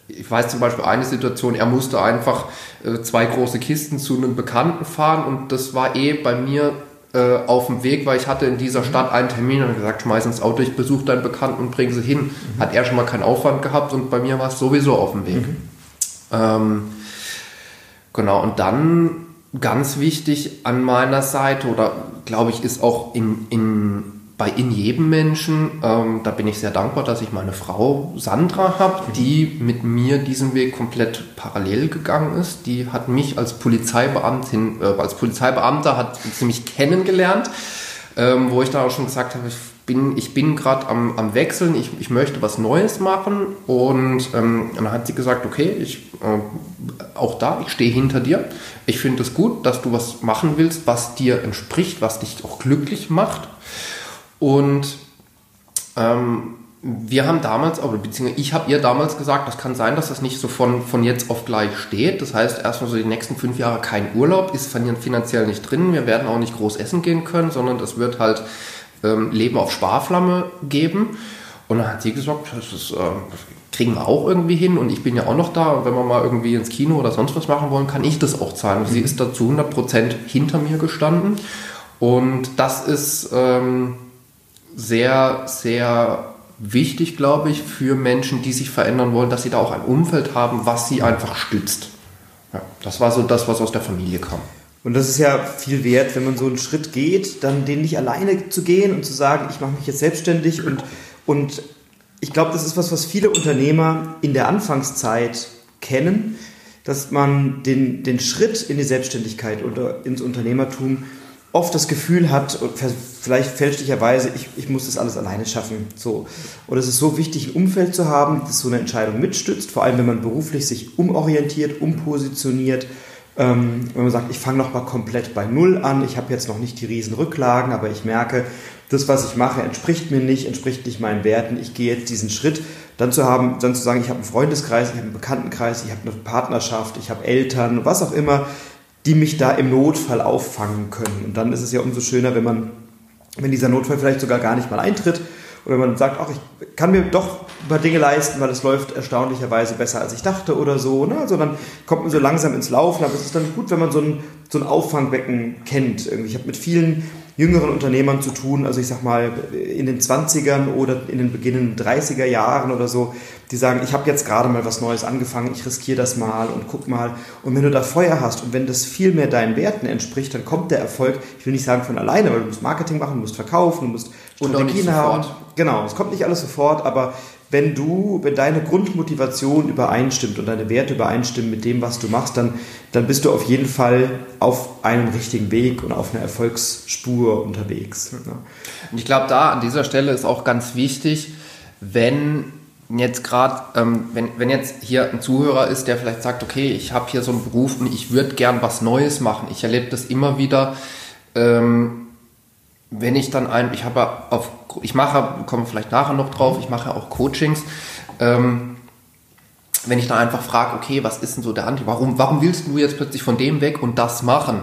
ich weiß zum Beispiel eine Situation, er musste einfach äh, zwei große Kisten zu einem Bekannten fahren und das war eh bei mir äh, auf dem Weg, weil ich hatte in dieser Stadt einen Termin und gesagt, schmeiß ins Auto, ich besuche deinen Bekannten und bringe sie hin. Mhm. Hat er schon mal keinen Aufwand gehabt und bei mir war es sowieso auf dem Weg. Mhm. Ähm, genau, und dann ganz wichtig an meiner Seite oder glaube ich ist auch in, in bei in jedem Menschen, ähm, da bin ich sehr dankbar, dass ich meine Frau Sandra habe, die mit mir diesen Weg komplett parallel gegangen ist. Die hat mich als Polizeibeamtin, äh, als Polizeibeamter hat sie mich kennengelernt, ähm, wo ich dann auch schon gesagt habe, ich bin, ich bin gerade am, am Wechseln, ich, ich möchte was Neues machen und ähm, dann hat sie gesagt, okay, ich, äh, auch da, ich stehe hinter dir. Ich finde es gut, dass du was machen willst, was dir entspricht, was dich auch glücklich macht. Und ähm, wir haben damals, oder beziehungsweise ich habe ihr damals gesagt, das kann sein, dass das nicht so von, von jetzt auf gleich steht. Das heißt, erstmal so die nächsten fünf Jahre kein Urlaub, ist finanziell nicht drin. Wir werden auch nicht groß essen gehen können, sondern es wird halt ähm, Leben auf Sparflamme geben. Und dann hat sie gesagt, das ist, äh, kriegen wir auch irgendwie hin und ich bin ja auch noch da. Und wenn wir mal irgendwie ins Kino oder sonst was machen wollen, kann ich das auch zahlen. Und sie ist da zu 100% hinter mir gestanden. Und das ist... Ähm, sehr, sehr wichtig, glaube ich, für Menschen, die sich verändern wollen, dass sie da auch ein Umfeld haben, was sie einfach stützt. Ja, das war so das, was aus der Familie kam. Und das ist ja viel wert, wenn man so einen Schritt geht, dann den nicht alleine zu gehen und zu sagen, ich mache mich jetzt selbstständig und, und ich glaube, das ist was, was viele Unternehmer in der Anfangszeit kennen, dass man den, den Schritt in die Selbstständigkeit oder ins Unternehmertum oft das Gefühl hat, vielleicht fälschlicherweise, ich, ich muss das alles alleine schaffen. So. Und es ist so wichtig, ein Umfeld zu haben, das so eine Entscheidung mitstützt, vor allem wenn man beruflich sich umorientiert, umpositioniert. Ähm, wenn man sagt, ich fange nochmal komplett bei Null an, ich habe jetzt noch nicht die riesen Rücklagen, aber ich merke, das, was ich mache, entspricht mir nicht, entspricht nicht meinen Werten, ich gehe jetzt diesen Schritt, dann zu haben, dann zu sagen, ich habe einen Freundeskreis, ich habe einen Bekanntenkreis, ich habe eine Partnerschaft, ich habe Eltern, was auch immer, die mich da im Notfall auffangen können. Und dann ist es ja umso schöner, wenn man, wenn dieser Notfall vielleicht sogar gar nicht mal eintritt oder wenn man sagt, ach, ich kann mir doch ein paar Dinge leisten, weil es läuft erstaunlicherweise besser, als ich dachte oder so. Ne? Also dann kommt man so langsam ins Laufen, aber es ist dann gut, wenn man so ein, so ein Auffangbecken kennt. Ich habe mit vielen jüngeren Unternehmern zu tun, also ich sag mal in den 20ern oder in den beginnenden 30er Jahren oder so, die sagen, ich habe jetzt gerade mal was Neues angefangen, ich riskiere das mal und guck mal. Und wenn du da Feuer hast und wenn das viel mehr deinen Werten entspricht, dann kommt der Erfolg, ich will nicht sagen von alleine, weil du musst Marketing machen, du musst verkaufen, du musst Strategien haben. Genau, es kommt nicht alles sofort, aber wenn du, wenn deine Grundmotivation übereinstimmt und deine Werte übereinstimmen mit dem, was du machst, dann, dann bist du auf jeden Fall auf einem richtigen Weg und auf einer Erfolgsspur unterwegs. Ne? Und ich glaube, da an dieser Stelle ist auch ganz wichtig, wenn jetzt gerade, ähm, wenn, wenn jetzt hier ein Zuhörer ist, der vielleicht sagt, okay, ich habe hier so einen Beruf und ich würde gern was Neues machen. Ich erlebe das immer wieder. Ähm, wenn ich dann ein, ich habe auf, ich mache, komme vielleicht nachher noch drauf, ich mache auch Coachings. Ähm, wenn ich dann einfach frage, okay, was ist denn so der Antrieb? Warum, warum willst du jetzt plötzlich von dem weg und das machen?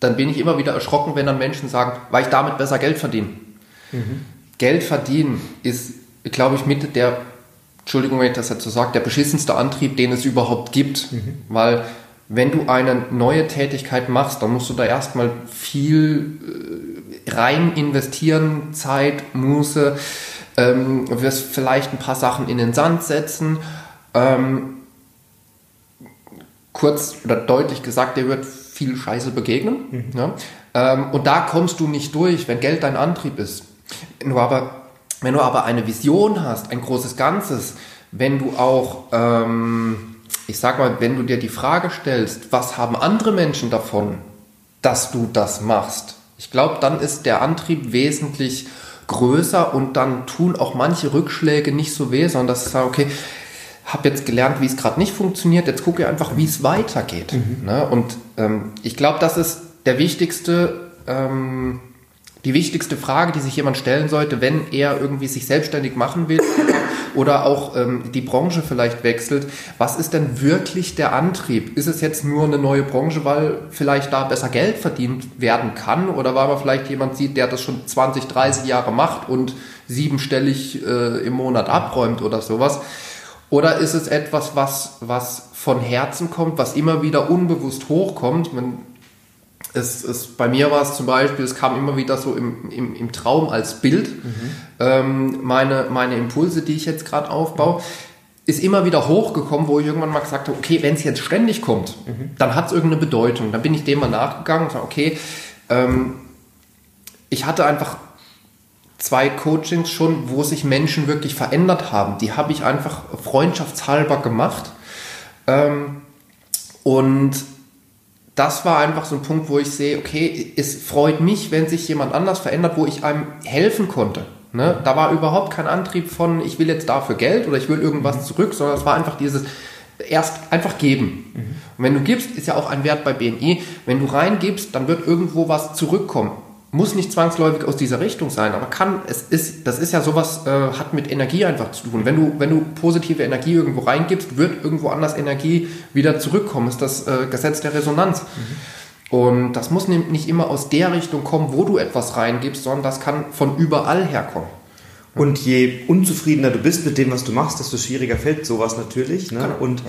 Dann bin ich immer wieder erschrocken, wenn dann Menschen sagen, weil ich damit besser Geld verdiene. Mhm. Geld verdienen ist, glaube ich, mit der, Entschuldigung, wenn ich das jetzt so sage, der beschissenste Antrieb, den es überhaupt gibt. Mhm. Weil wenn du eine neue Tätigkeit machst, dann musst du da erstmal viel äh, rein investieren, Zeit, Muße, ähm, wirst vielleicht ein paar Sachen in den Sand setzen. Ähm, kurz oder deutlich gesagt, dir wird viel Scheiße begegnen. Mhm. Ja? Ähm, und da kommst du nicht durch, wenn Geld dein Antrieb ist. Wenn du aber, wenn du aber eine Vision hast, ein großes Ganzes, wenn du auch ähm, ich sag mal, wenn du dir die Frage stellst, was haben andere Menschen davon, dass du das machst? Ich glaube, dann ist der Antrieb wesentlich größer und dann tun auch manche Rückschläge nicht so weh, sondern dass ich sage, okay, habe jetzt gelernt, wie es gerade nicht funktioniert, jetzt gucke ich einfach, wie es weitergeht. Mhm. Ne? Und ähm, ich glaube, das ist der wichtigste ähm, die wichtigste Frage, die sich jemand stellen sollte, wenn er irgendwie sich selbstständig machen will oder auch ähm, die Branche vielleicht wechselt, was ist denn wirklich der Antrieb? Ist es jetzt nur eine neue Branche, weil vielleicht da besser Geld verdient werden kann oder weil man vielleicht jemand sieht, der das schon 20, 30 Jahre macht und siebenstellig äh, im Monat abräumt oder sowas? Oder ist es etwas, was, was von Herzen kommt, was immer wieder unbewusst hochkommt? Man es, es, bei mir war es zum Beispiel, es kam immer wieder so im, im, im Traum als Bild. Mhm. Ähm, meine, meine Impulse, die ich jetzt gerade aufbaue, ist immer wieder hochgekommen, wo ich irgendwann mal gesagt habe, okay, wenn es jetzt ständig kommt, mhm. dann hat es irgendeine Bedeutung. Dann bin ich dem mal nachgegangen und sage, okay, ähm, ich hatte einfach zwei Coachings schon, wo sich Menschen wirklich verändert haben. Die habe ich einfach freundschaftshalber gemacht. Ähm, und das war einfach so ein Punkt, wo ich sehe, okay, es freut mich, wenn sich jemand anders verändert, wo ich einem helfen konnte. Ne? Da war überhaupt kein Antrieb von, ich will jetzt dafür Geld oder ich will irgendwas mhm. zurück, sondern es war einfach dieses erst einfach geben. Mhm. Und wenn du gibst, ist ja auch ein Wert bei BNI, wenn du reingibst, dann wird irgendwo was zurückkommen muss nicht zwangsläufig aus dieser Richtung sein, aber kann, es ist, das ist ja sowas, äh, hat mit Energie einfach zu tun. Wenn du, wenn du positive Energie irgendwo reingibst, wird irgendwo anders Energie wieder zurückkommen. Ist das äh, Gesetz der Resonanz. Mhm. Und das muss nicht immer aus der Richtung kommen, wo du etwas reingibst, sondern das kann von überall herkommen. Und je unzufriedener du bist mit dem, was du machst, desto schwieriger fällt sowas natürlich. Ne? Genau. Und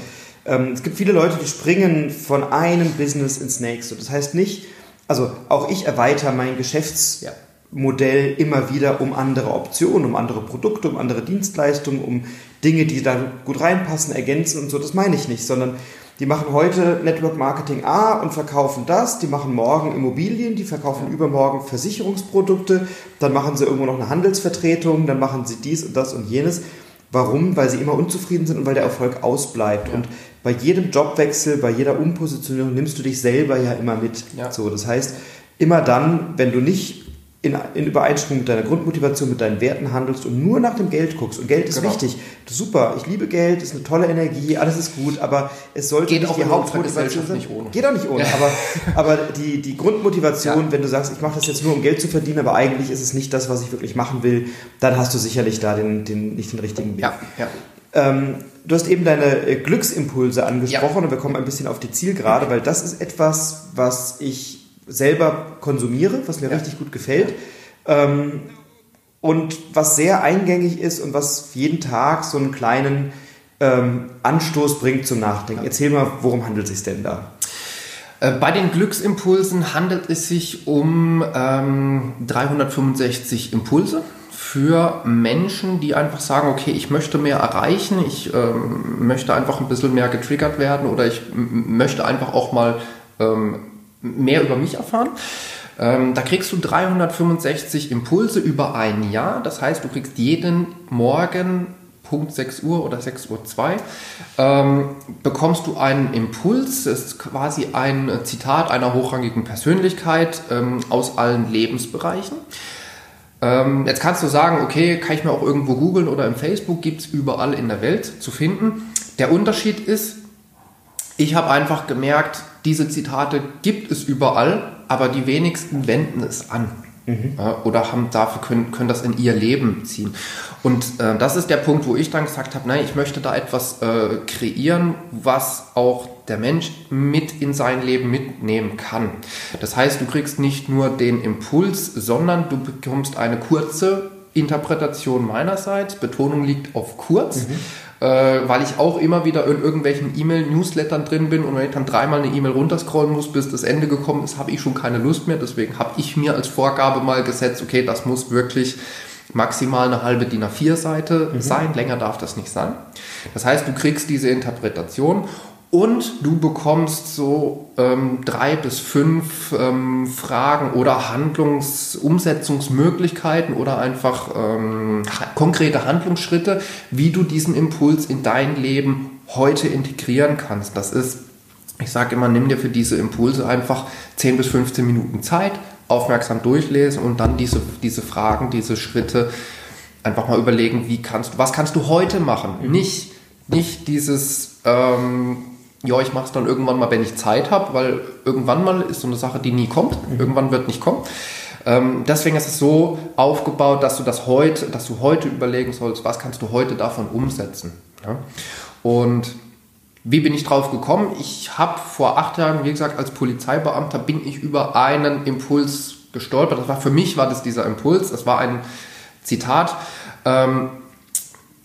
ähm, es gibt viele Leute, die springen von einem Business ins nächste. Das heißt nicht, also auch ich erweitere mein Geschäftsmodell immer wieder um andere Optionen, um andere Produkte, um andere Dienstleistungen, um Dinge, die da gut reinpassen, ergänzen und so. Das meine ich nicht, sondern die machen heute Network Marketing A und verkaufen das, die machen morgen Immobilien, die verkaufen übermorgen Versicherungsprodukte, dann machen sie irgendwo noch eine Handelsvertretung, dann machen sie dies und das und jenes Warum? Weil sie immer unzufrieden sind und weil der Erfolg ausbleibt. Ja. Und bei jedem Jobwechsel, bei jeder Umpositionierung nimmst du dich selber ja immer mit. Ja. So, das heißt, immer dann, wenn du nicht in, in, Übereinstimmung mit deiner Grundmotivation, mit deinen Werten handelst und nur nach dem Geld guckst. Und Geld ist genau. wichtig. Super, ich liebe Geld, ist eine tolle Energie, alles ist gut, aber es sollte Geht nicht die Hauptmotivation sein. Nicht ohne. Geht auch nicht ohne, ja. aber, aber die, die Grundmotivation, ja. wenn du sagst, ich mache das jetzt nur, um Geld zu verdienen, aber eigentlich ist es nicht das, was ich wirklich machen will, dann hast du sicherlich da den, den, nicht den richtigen Weg. Ja, ja. Ähm, du hast eben deine äh, Glücksimpulse angesprochen und wir kommen ein bisschen auf die Zielgerade, weil das ist etwas, was ich selber konsumiere, was mir ja. richtig gut gefällt. Ähm, und was sehr eingängig ist und was jeden Tag so einen kleinen ähm, Anstoß bringt zum Nachdenken. Erzähl mal, worum handelt es sich denn da? Äh, bei den Glücksimpulsen handelt es sich um ähm, 365 Impulse für Menschen, die einfach sagen, okay, ich möchte mehr erreichen, ich ähm, möchte einfach ein bisschen mehr getriggert werden oder ich möchte einfach auch mal ähm, mehr über mich erfahren. Ähm, da kriegst du 365 Impulse über ein Jahr. Das heißt, du kriegst jeden Morgen Punkt 6 Uhr oder 6 Uhr 2, ähm, bekommst du einen Impuls, das ist quasi ein Zitat einer hochrangigen Persönlichkeit ähm, aus allen Lebensbereichen. Ähm, jetzt kannst du sagen, okay, kann ich mir auch irgendwo googeln oder im Facebook, gibt es überall in der Welt zu finden. Der Unterschied ist, ich habe einfach gemerkt, diese Zitate gibt es überall, aber die wenigsten wenden es an. Mhm. oder haben dafür können, können das in ihr Leben ziehen. Und äh, das ist der Punkt, wo ich dann gesagt habe, nein, ich möchte da etwas äh, kreieren, was auch der Mensch mit in sein Leben mitnehmen kann. Das heißt, du kriegst nicht nur den Impuls, sondern du bekommst eine kurze Interpretation meinerseits. Betonung liegt auf kurz. Mhm äh, weil ich auch immer wieder in irgendwelchen E-Mail-Newslettern drin bin und wenn ich dann dreimal eine E-Mail runterscrollen muss, bis das Ende gekommen ist, habe ich schon keine Lust mehr. Deswegen habe ich mir als Vorgabe mal gesetzt, okay, das muss wirklich maximal eine halbe DIN A4-Seite mhm. sein, länger darf das nicht sein. Das heißt, du kriegst diese Interpretation und du bekommst so ähm, drei bis fünf ähm, Fragen oder Handlungsumsetzungsmöglichkeiten oder einfach ähm, konkrete Handlungsschritte, wie du diesen Impuls in dein Leben heute integrieren kannst. Das ist, ich sage immer, nimm dir für diese Impulse einfach 10 bis 15 Minuten Zeit, aufmerksam durchlesen und dann diese, diese Fragen, diese Schritte einfach mal überlegen, wie kannst du, was kannst du heute machen? Mhm. Nicht, nicht dieses ähm, ja, ich mache es dann irgendwann mal, wenn ich Zeit habe, weil irgendwann mal ist so eine Sache, die nie kommt. Mhm. Irgendwann wird nicht kommen. Ähm, deswegen ist es so aufgebaut, dass du das heute, dass du heute überlegen sollst, was kannst du heute davon umsetzen. Ja? Und wie bin ich drauf gekommen? Ich habe vor acht Jahren, wie gesagt, als Polizeibeamter bin ich über einen Impuls gestolpert. Das war für mich war das dieser Impuls. Das war ein Zitat. Ähm,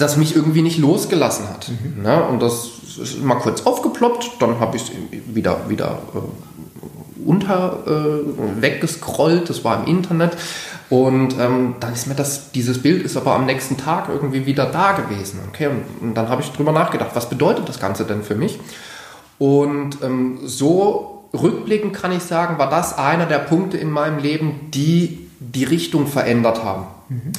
das mich irgendwie nicht losgelassen hat. Mhm. Ne? Und das ist mal kurz aufgeploppt, dann habe ich es wieder, wieder äh, unter äh, weggescrollt, das war im Internet. Und ähm, dann ist mir das, dieses Bild ist aber am nächsten Tag irgendwie wieder da gewesen. Okay, und, und dann habe ich drüber nachgedacht, was bedeutet das Ganze denn für mich? Und ähm, so rückblickend kann ich sagen, war das einer der Punkte in meinem Leben, die die Richtung verändert haben. Mhm.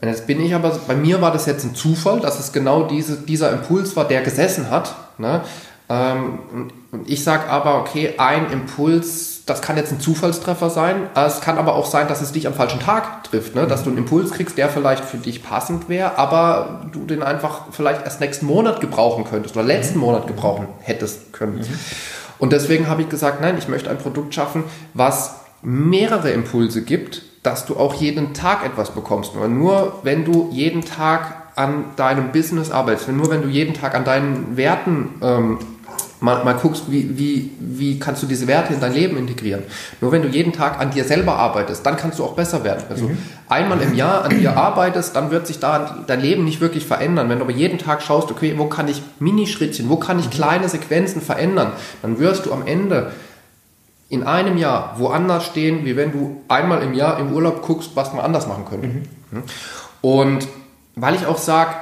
Und jetzt bin ich aber, bei mir war das jetzt ein Zufall, dass es genau diese, dieser Impuls war, der gesessen hat. Ne? Ähm, und ich sage aber, okay, ein Impuls, das kann jetzt ein Zufallstreffer sein. Es kann aber auch sein, dass es dich am falschen Tag trifft, ne? dass du einen Impuls kriegst, der vielleicht für dich passend wäre, aber du den einfach vielleicht erst nächsten Monat gebrauchen könntest oder letzten Monat gebrauchen hättest können. Mhm. Und deswegen habe ich gesagt, nein, ich möchte ein Produkt schaffen, was mehrere Impulse gibt, dass du auch jeden Tag etwas bekommst. Nur, nur wenn du jeden Tag an deinem Business arbeitest, nur wenn du jeden Tag an deinen Werten ähm, mal, mal guckst, wie, wie, wie kannst du diese Werte in dein Leben integrieren. Nur wenn du jeden Tag an dir selber arbeitest, dann kannst du auch besser werden. Also mhm. einmal im Jahr an dir arbeitest, dann wird sich da dein Leben nicht wirklich verändern. Wenn du aber jeden Tag schaust, okay, wo kann ich Minischrittchen, wo kann ich mhm. kleine Sequenzen verändern, dann wirst du am Ende in einem Jahr woanders stehen, wie wenn du einmal im Jahr im Urlaub guckst, was man anders machen könnte. Mhm. Und weil ich auch sage,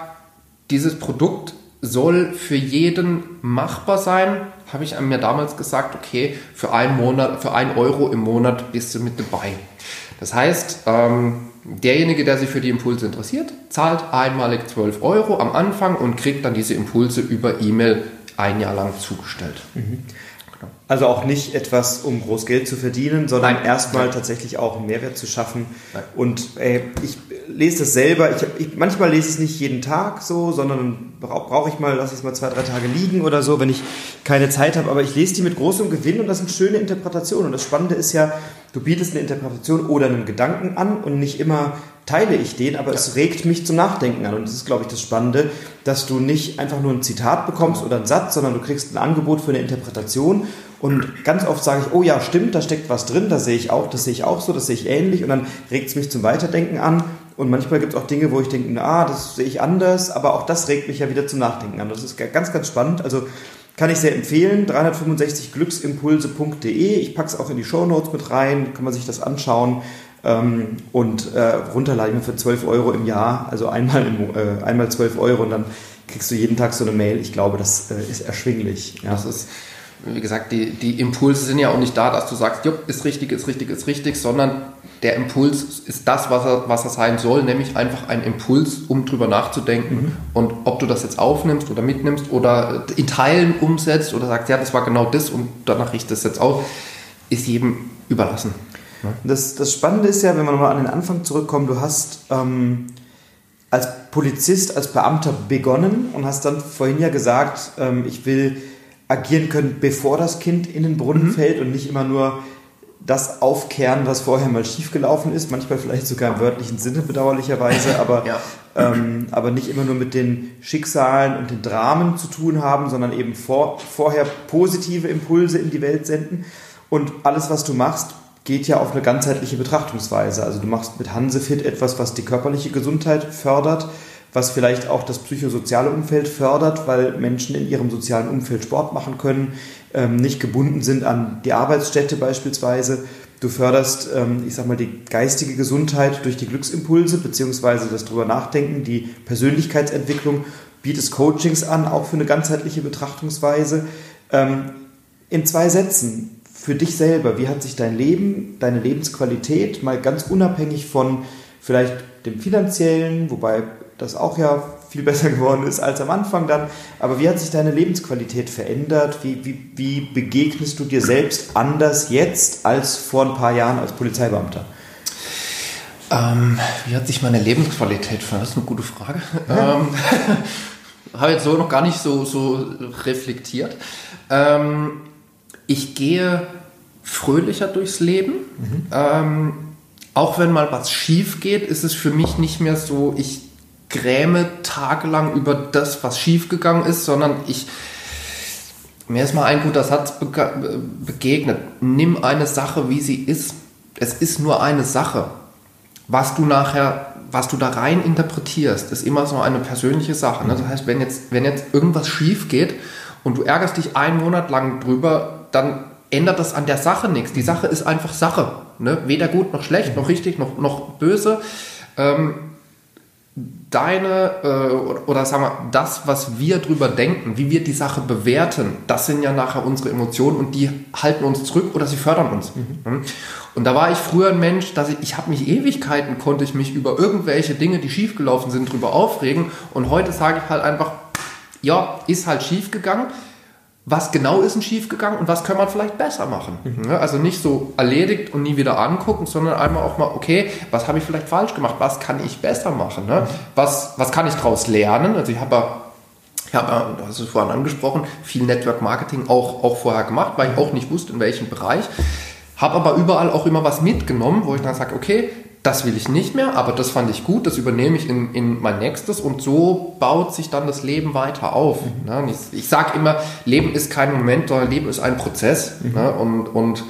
dieses Produkt soll für jeden machbar sein, habe ich mir damals gesagt, okay, für einen Monat, für einen Euro im Monat bist du mit dabei. Das heißt, ähm, derjenige, der sich für die Impulse interessiert, zahlt einmalig 12 Euro am Anfang und kriegt dann diese Impulse über E-Mail ein Jahr lang zugestellt. Mhm. Also auch nicht etwas, um groß Geld zu verdienen, sondern erstmal tatsächlich auch einen Mehrwert zu schaffen. Nein. Und ey, ich lese das selber. Ich, ich, manchmal lese ich es nicht jeden Tag so, sondern brauche brauch ich mal, lasse ich es mal zwei, drei Tage liegen oder so, wenn ich keine Zeit habe. Aber ich lese die mit großem Gewinn und das sind schöne Interpretationen. Und das Spannende ist ja, du bietest eine Interpretation oder einen Gedanken an und nicht immer teile ich den, aber ja. es regt mich zum Nachdenken an. Und das ist, glaube ich, das Spannende, dass du nicht einfach nur ein Zitat bekommst oder einen Satz, sondern du kriegst ein Angebot für eine Interpretation. Und ganz oft sage ich, oh ja, stimmt, da steckt was drin, das sehe ich auch, das sehe ich auch so, das sehe ich ähnlich. Und dann regt es mich zum Weiterdenken an. Und manchmal gibt es auch Dinge, wo ich denke, na, das sehe ich anders, aber auch das regt mich ja wieder zum Nachdenken an. Das ist ganz, ganz spannend. Also kann ich sehr empfehlen, 365glücksimpulse.de. Ich packe es auch in die Show Notes mit rein, kann man sich das anschauen ähm, und äh, runterladen für 12 Euro im Jahr, also einmal, im, äh, einmal 12 Euro und dann kriegst du jeden Tag so eine Mail. Ich glaube, das äh, ist erschwinglich. Ja. Das ist, wie gesagt, die, die Impulse sind ja auch nicht da, dass du sagst, jupp, ist richtig, ist richtig, ist richtig, sondern der Impuls ist das, was er, was er sein soll, nämlich einfach ein Impuls, um drüber nachzudenken. Mhm. Und ob du das jetzt aufnimmst oder mitnimmst oder in Teilen umsetzt oder sagst, ja, das war genau das und danach riecht das jetzt aus, ist jedem überlassen. Das, das Spannende ist ja, wenn wir nochmal an den Anfang zurückkommen, du hast ähm, als Polizist, als Beamter begonnen und hast dann vorhin ja gesagt, ähm, ich will agieren können, bevor das Kind in den Brunnen mhm. fällt und nicht immer nur das aufkehren, was vorher mal schiefgelaufen ist, manchmal vielleicht sogar im wörtlichen Sinne bedauerlicherweise, aber, ja. ähm, aber nicht immer nur mit den Schicksalen und den Dramen zu tun haben, sondern eben vor, vorher positive Impulse in die Welt senden. Und alles, was du machst, geht ja auf eine ganzheitliche Betrachtungsweise. Also du machst mit Hansefit etwas, was die körperliche Gesundheit fördert, was vielleicht auch das psychosoziale Umfeld fördert, weil Menschen in ihrem sozialen Umfeld Sport machen können, ähm, nicht gebunden sind an die Arbeitsstätte beispielsweise. Du förderst, ähm, ich sag mal, die geistige Gesundheit durch die Glücksimpulse beziehungsweise das drüber nachdenken, die Persönlichkeitsentwicklung, bietest Coachings an, auch für eine ganzheitliche Betrachtungsweise. Ähm, in zwei Sätzen, für dich selber, wie hat sich dein Leben, deine Lebensqualität mal ganz unabhängig von vielleicht dem finanziellen, wobei das auch ja viel besser geworden ist als am Anfang dann, aber wie hat sich deine Lebensqualität verändert? Wie, wie, wie begegnest du dir selbst anders jetzt als vor ein paar Jahren als Polizeibeamter? Ähm, wie hat sich meine Lebensqualität verändert? Das ist eine gute Frage. Ähm, habe jetzt so noch gar nicht so, so reflektiert. Ähm, ich gehe fröhlicher durchs Leben. Mhm. Ähm, auch wenn mal was schief geht, ist es für mich nicht mehr so, ich gräme tagelang über das, was schief gegangen ist, sondern ich, mir ist mal ein guter Satz begegnet. Nimm eine Sache, wie sie ist. Es ist nur eine Sache. Was du nachher, was du da rein interpretierst, ist immer so eine persönliche Sache. Ne? Das heißt, wenn jetzt, wenn jetzt irgendwas schief geht und du ärgerst dich einen Monat lang drüber, dann ändert das an der Sache nichts. Die Sache ist einfach Sache. Ne? Weder gut noch schlecht, noch richtig, noch, noch böse. Ähm, deine äh, oder, sagen wir, das, was wir drüber denken, wie wir die Sache bewerten, das sind ja nachher unsere Emotionen und die halten uns zurück oder sie fördern uns. Mhm. mhm. Und da war ich früher ein Mensch, dass ich, ich habe mich Ewigkeiten, konnte ich mich über irgendwelche Dinge, die schiefgelaufen sind, drüber aufregen. Und heute sage ich halt einfach, ja, ist halt schiefgegangen was genau ist denn schiefgegangen und was kann man vielleicht besser machen. Mhm. Also nicht so erledigt und nie wieder angucken, sondern einmal auch mal, okay, was habe ich vielleicht falsch gemacht, was kann ich besser machen, ne? was, was kann ich daraus lernen. Also ich habe ja, ich habe ja, du hast es vorhin angesprochen, viel Network Marketing auch, auch vorher gemacht, weil ich auch nicht wusste, in welchem Bereich. Habe aber überall auch immer was mitgenommen, wo ich dann sage, okay, das will ich nicht mehr, aber das fand ich gut, das übernehme ich in, in mein nächstes und so baut sich dann das Leben weiter auf. Mhm. Ne? Ich, ich sage immer, Leben ist kein Moment, sondern Leben ist ein Prozess. Mhm. Ne? Und, und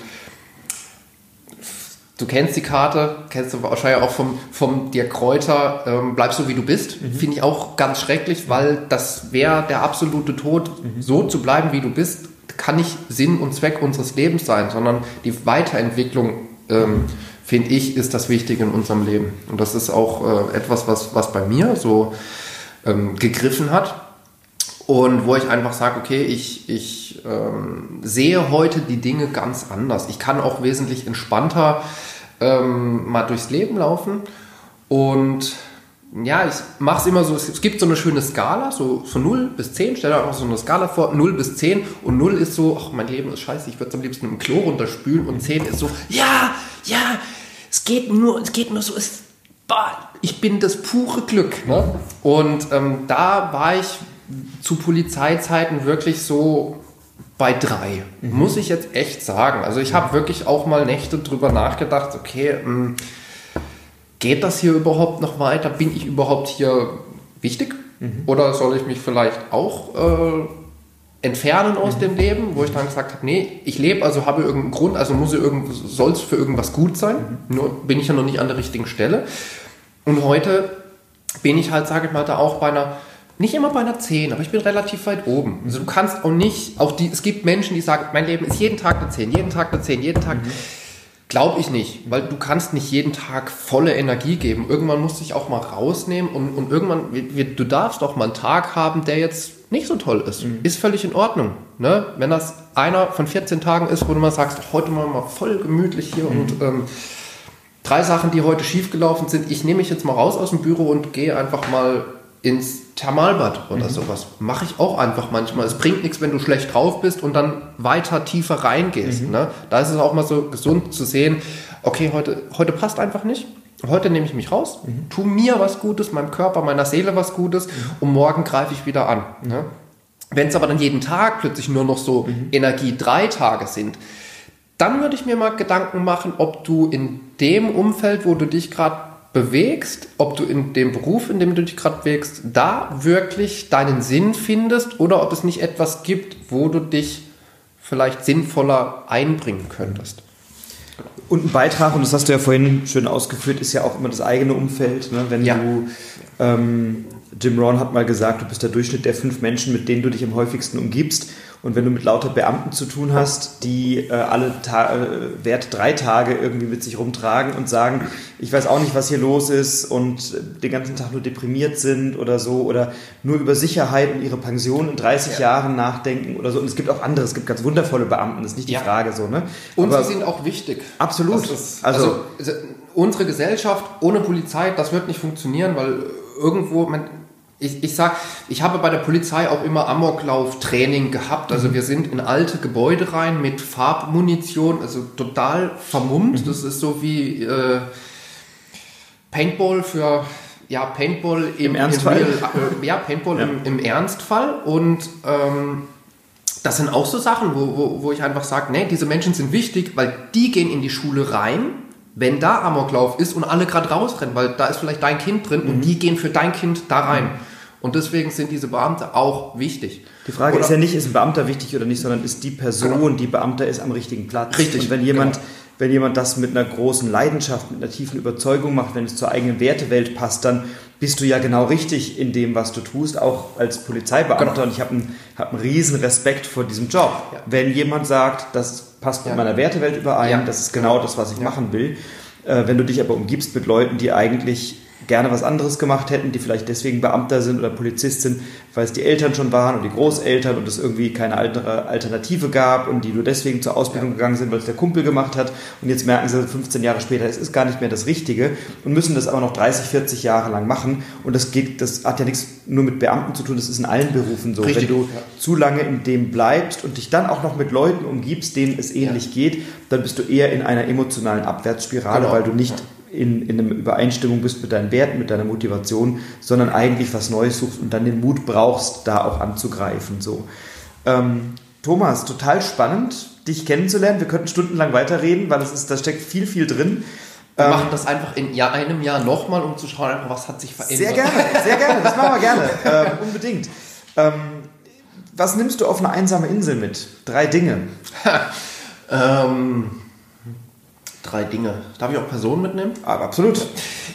du kennst die Karte, kennst du wahrscheinlich auch vom, vom Dirk Kräuter, ähm, bleib so wie du bist, mhm. finde ich auch ganz schrecklich, weil das wäre der absolute Tod, mhm. so zu bleiben, wie du bist, kann nicht Sinn und Zweck unseres Lebens sein, sondern die Weiterentwicklung ähm, finde ich, ist das Wichtige in unserem Leben. Und das ist auch äh, etwas, was, was bei mir so ähm, gegriffen hat. Und wo ich einfach sage, okay, ich, ich ähm, sehe heute die Dinge ganz anders. Ich kann auch wesentlich entspannter ähm, mal durchs Leben laufen. Und ja, ich mache es immer so, es gibt so eine schöne Skala, so von 0 bis 10, stell dir einfach so eine Skala vor, 0 bis 10 und 0 ist so, ach, mein Leben ist scheiße, ich würde es am liebsten im Klo runterspülen und 10 ist so, ja, ja, es geht nur, es geht nur so, es, bah, ich bin das pure Glück. Ne? Und ähm, da war ich zu Polizeizeiten wirklich so bei drei, mhm. muss ich jetzt echt sagen. Also ich habe wirklich auch mal Nächte drüber nachgedacht, okay, mh, hm, geht das hier überhaupt noch weiter? Bin ich überhaupt hier wichtig? Mhm. Oder soll ich mich vielleicht auch äh, entfernen aus mhm. dem Leben, wo ich dann gesagt habe, nee, ich lebe, also habe irgendeinen Grund, also muss soll es für irgendwas gut sein, mhm. nur bin ich ja noch nicht an der richtigen Stelle. Und heute bin ich halt, sage ich mal, da auch bei einer, nicht immer bei einer 10, aber ich bin relativ weit oben. Also du kannst auch nicht, auch die, es gibt Menschen, die sagen, mein Leben ist jeden Tag eine 10, jeden Tag eine 10, jeden Tag. Mhm. Glaube ich nicht, weil du kannst nicht jeden Tag volle Energie geben. Irgendwann musst du dich auch mal rausnehmen und, und irgendwann, du darfst auch mal einen Tag haben, der jetzt nicht so toll ist. Mhm. Ist völlig in Ordnung. Ne? Wenn das einer von 14 Tagen ist, wo du mal sagst, heute mal, mal voll gemütlich hier mhm. und ähm, drei Sachen, die heute schiefgelaufen sind, ich nehme mich jetzt mal raus aus dem Büro und gehe einfach mal ins Thermalbad oder mhm. sowas. Mache ich auch einfach manchmal. Es bringt nichts, wenn du schlecht drauf bist und dann weiter tiefer reingehst. Mhm. Ne? Da ist es auch mal so gesund zu sehen, okay, heute, heute passt einfach nicht. Heute nehme ich mich raus, mhm. tu mir was Gutes, meinem Körper, meiner Seele was Gutes mhm. und morgen greife ich wieder an. Ne? Wenn es aber dann jeden Tag plötzlich nur noch so mhm. Energie drei Tage sind, dann würde ich mir mal Gedanken machen, ob du in dem Umfeld, wo du dich gerade bewegst, ob du in dem Beruf, in dem du dich gerade bewegst, da wirklich deinen Sinn findest oder ob es nicht etwas gibt, wo du dich vielleicht sinnvoller einbringen könntest. Und ein Beitrag, und das hast du ja vorhin schön ausgeführt, ist ja auch immer das eigene Umfeld. Ne? Wenn ja. du ähm, Jim Rohn hat mal gesagt, du bist der Durchschnitt der fünf Menschen, mit denen du dich am häufigsten umgibst. Und wenn du mit lauter Beamten zu tun hast, die äh, alle Ta äh, Wert drei Tage irgendwie mit sich rumtragen und sagen, ich weiß auch nicht, was hier los ist und den ganzen Tag nur deprimiert sind oder so oder nur über Sicherheit und ihre Pension in 30 ja. Jahren nachdenken oder so. Und es gibt auch andere, es gibt ganz wundervolle Beamten, das ist nicht die ja. Frage so. Ne? Und Aber sie sind auch wichtig. Absolut. Ist, also, also unsere Gesellschaft ohne Polizei, das wird nicht funktionieren, weil irgendwo, man, ich, ich sag, ich habe bei der Polizei auch immer Amoklauf-Training gehabt. Also mhm. wir sind in alte Gebäude rein mit Farbmunition, also total vermummt. Mhm. Das ist so wie äh, Paintball für ja Paintball im, im Ernstfall. Real, äh, ja Paintball ja. Im, im, Ernstfall und ähm, das sind auch so Sachen, wo, wo, wo ich einfach sage, nee, diese Menschen sind wichtig, weil die gehen in die Schule rein wenn da Amoklauf ist und alle gerade rausrennen, weil da ist vielleicht dein Kind drin mhm. und die gehen für dein Kind da rein. Und deswegen sind diese Beamte auch wichtig. Die Frage oder ist ja nicht, ist ein Beamter wichtig oder nicht, sondern ist die Person, genau. die Beamter ist, am richtigen Platz. Richtig. Und wenn jemand, genau. wenn jemand das mit einer großen Leidenschaft, mit einer tiefen Überzeugung macht, wenn es zur eigenen Wertewelt passt, dann bist du ja genau richtig in dem, was du tust, auch als Polizeibeamter. Genau. Und ich habe einen, hab einen riesen Respekt vor diesem Job. Ja. Wenn jemand sagt, das passt mit ja. meiner Wertewelt überein, ja. das ist genau das, was ich machen will. Äh, wenn du dich aber umgibst mit Leuten, die eigentlich gerne was anderes gemacht hätten, die vielleicht deswegen Beamter sind oder Polizist sind, weil es die Eltern schon waren und die Großeltern und es irgendwie keine andere Alternative gab und die nur deswegen zur Ausbildung ja. gegangen sind, weil es der Kumpel gemacht hat und jetzt merken sie 15 Jahre später, es ist gar nicht mehr das Richtige und müssen das aber noch 30, 40 Jahre lang machen und das geht, das hat ja nichts nur mit Beamten zu tun, das ist in allen Berufen so. Richtig. Wenn du ja. zu lange in dem bleibst und dich dann auch noch mit Leuten umgibst, denen es ähnlich ja. geht, dann bist du eher in einer emotionalen Abwärtsspirale, genau. weil du nicht in, in einer Übereinstimmung bist mit deinen Werten, mit deiner Motivation, sondern eigentlich was Neues suchst und dann den Mut brauchst, da auch anzugreifen. So. Ähm, Thomas, total spannend, dich kennenzulernen. Wir könnten stundenlang weiterreden, weil es ist, da steckt viel, viel drin. Wir ähm, machen das einfach in Jahr, einem Jahr nochmal, um zu schauen, was hat sich verändert. Sehr gerne, sehr gerne, das machen wir gerne, ähm, unbedingt. Ähm, was nimmst du auf eine einsame Insel mit? Drei Dinge. ähm, drei Dinge. Darf ich auch Personen mitnehmen? Aber ah, absolut.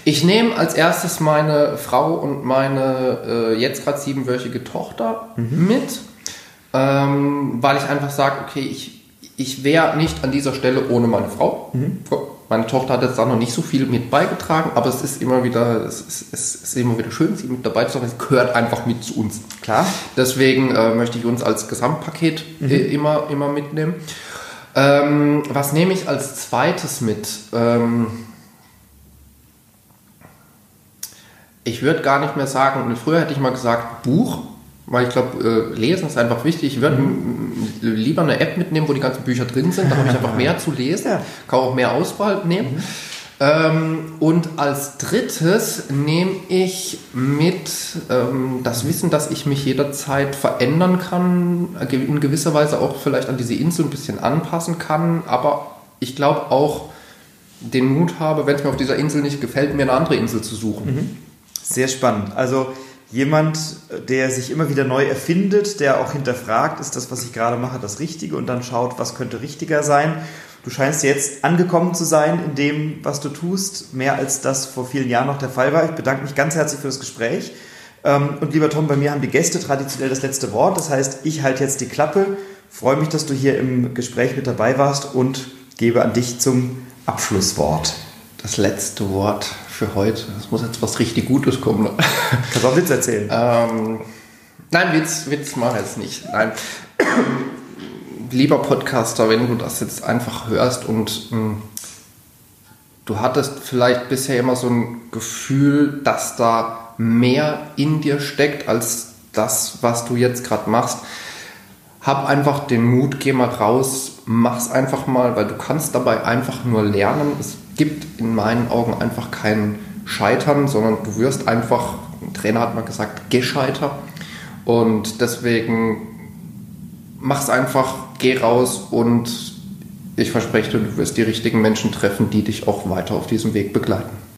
Ich nehme als erstes meine Frau und meine äh, jetzt gerade siebenwöchige Tochter mhm. mit, ähm, weil ich einfach sage, okay, ich, ich wäre nicht an dieser Stelle ohne meine Frau. Mhm. Meine Tochter hat jetzt da noch nicht so viel mit beigetragen, aber es ist immer wieder, es ist, es ist immer wieder schön, sie mit dabei zu sein. Sie gehört einfach mit zu uns. Klar. Deswegen äh, möchte ich uns als Gesamtpaket mhm. äh, immer, immer mitnehmen. Ähm, was nehme ich als zweites mit? Ähm, Ich würde gar nicht mehr sagen, früher hätte ich mal gesagt Buch, weil ich glaube, äh, lesen ist einfach wichtig. Ich würde mhm. lieber eine App mitnehmen, wo die ganzen Bücher drin sind. Da habe ich einfach mehr zu lesen, kann auch mehr Auswahl nehmen. Mhm. Ähm, und als drittes nehme ich mit ähm, das Wissen, dass ich mich jederzeit verändern kann, in gewisser Weise auch vielleicht an diese Insel ein bisschen anpassen kann, aber ich glaube auch den Mut habe, wenn es mir auf dieser Insel nicht gefällt, mir eine andere Insel zu suchen. Mhm. Sehr spannend. Also jemand, der sich immer wieder neu erfindet, der auch hinterfragt, ist das, was ich gerade mache, das Richtige und dann schaut, was könnte richtiger sein Du scheinst jetzt angekommen zu sein in dem, was du tust, mehr als das vor vielen Jahren noch der Fall war. Ich bedanke mich ganz herzlich für das Gespräch. Ähm, und lieber Tom, bei mir haben die Gäste traditionell das letzte Wort. Das heißt, ich halte jetzt die Klappe, freue mich, dass du hier im Gespräch mit dabei warst und gebe an dich zum Abschlusswort. Das letzte Wort für heute. Es muss jetzt was richtig Gutes kommen. Kannst du auch Witz erzählen? Ähm, nein, Witz, Witz mache ich jetzt nicht. Nein lieber Podcaster, wenn du das jetzt einfach hörst und mh, hm, du hattest vielleicht bisher immer so ein Gefühl, dass da mehr in dir steckt als das, was du jetzt gerade machst. Hab einfach den Mut, geh mal raus, mach's einfach mal, weil du kannst dabei einfach nur lernen. Es gibt in meinen Augen einfach kein Scheitern, sondern du wirst einfach, ein Trainer hat mal gesagt, gescheiter. Und deswegen mach's einfach, geh raus und ich verspreche dir, du wirst die richtigen Menschen treffen, die dich auch weiter auf diesem Weg begleiten.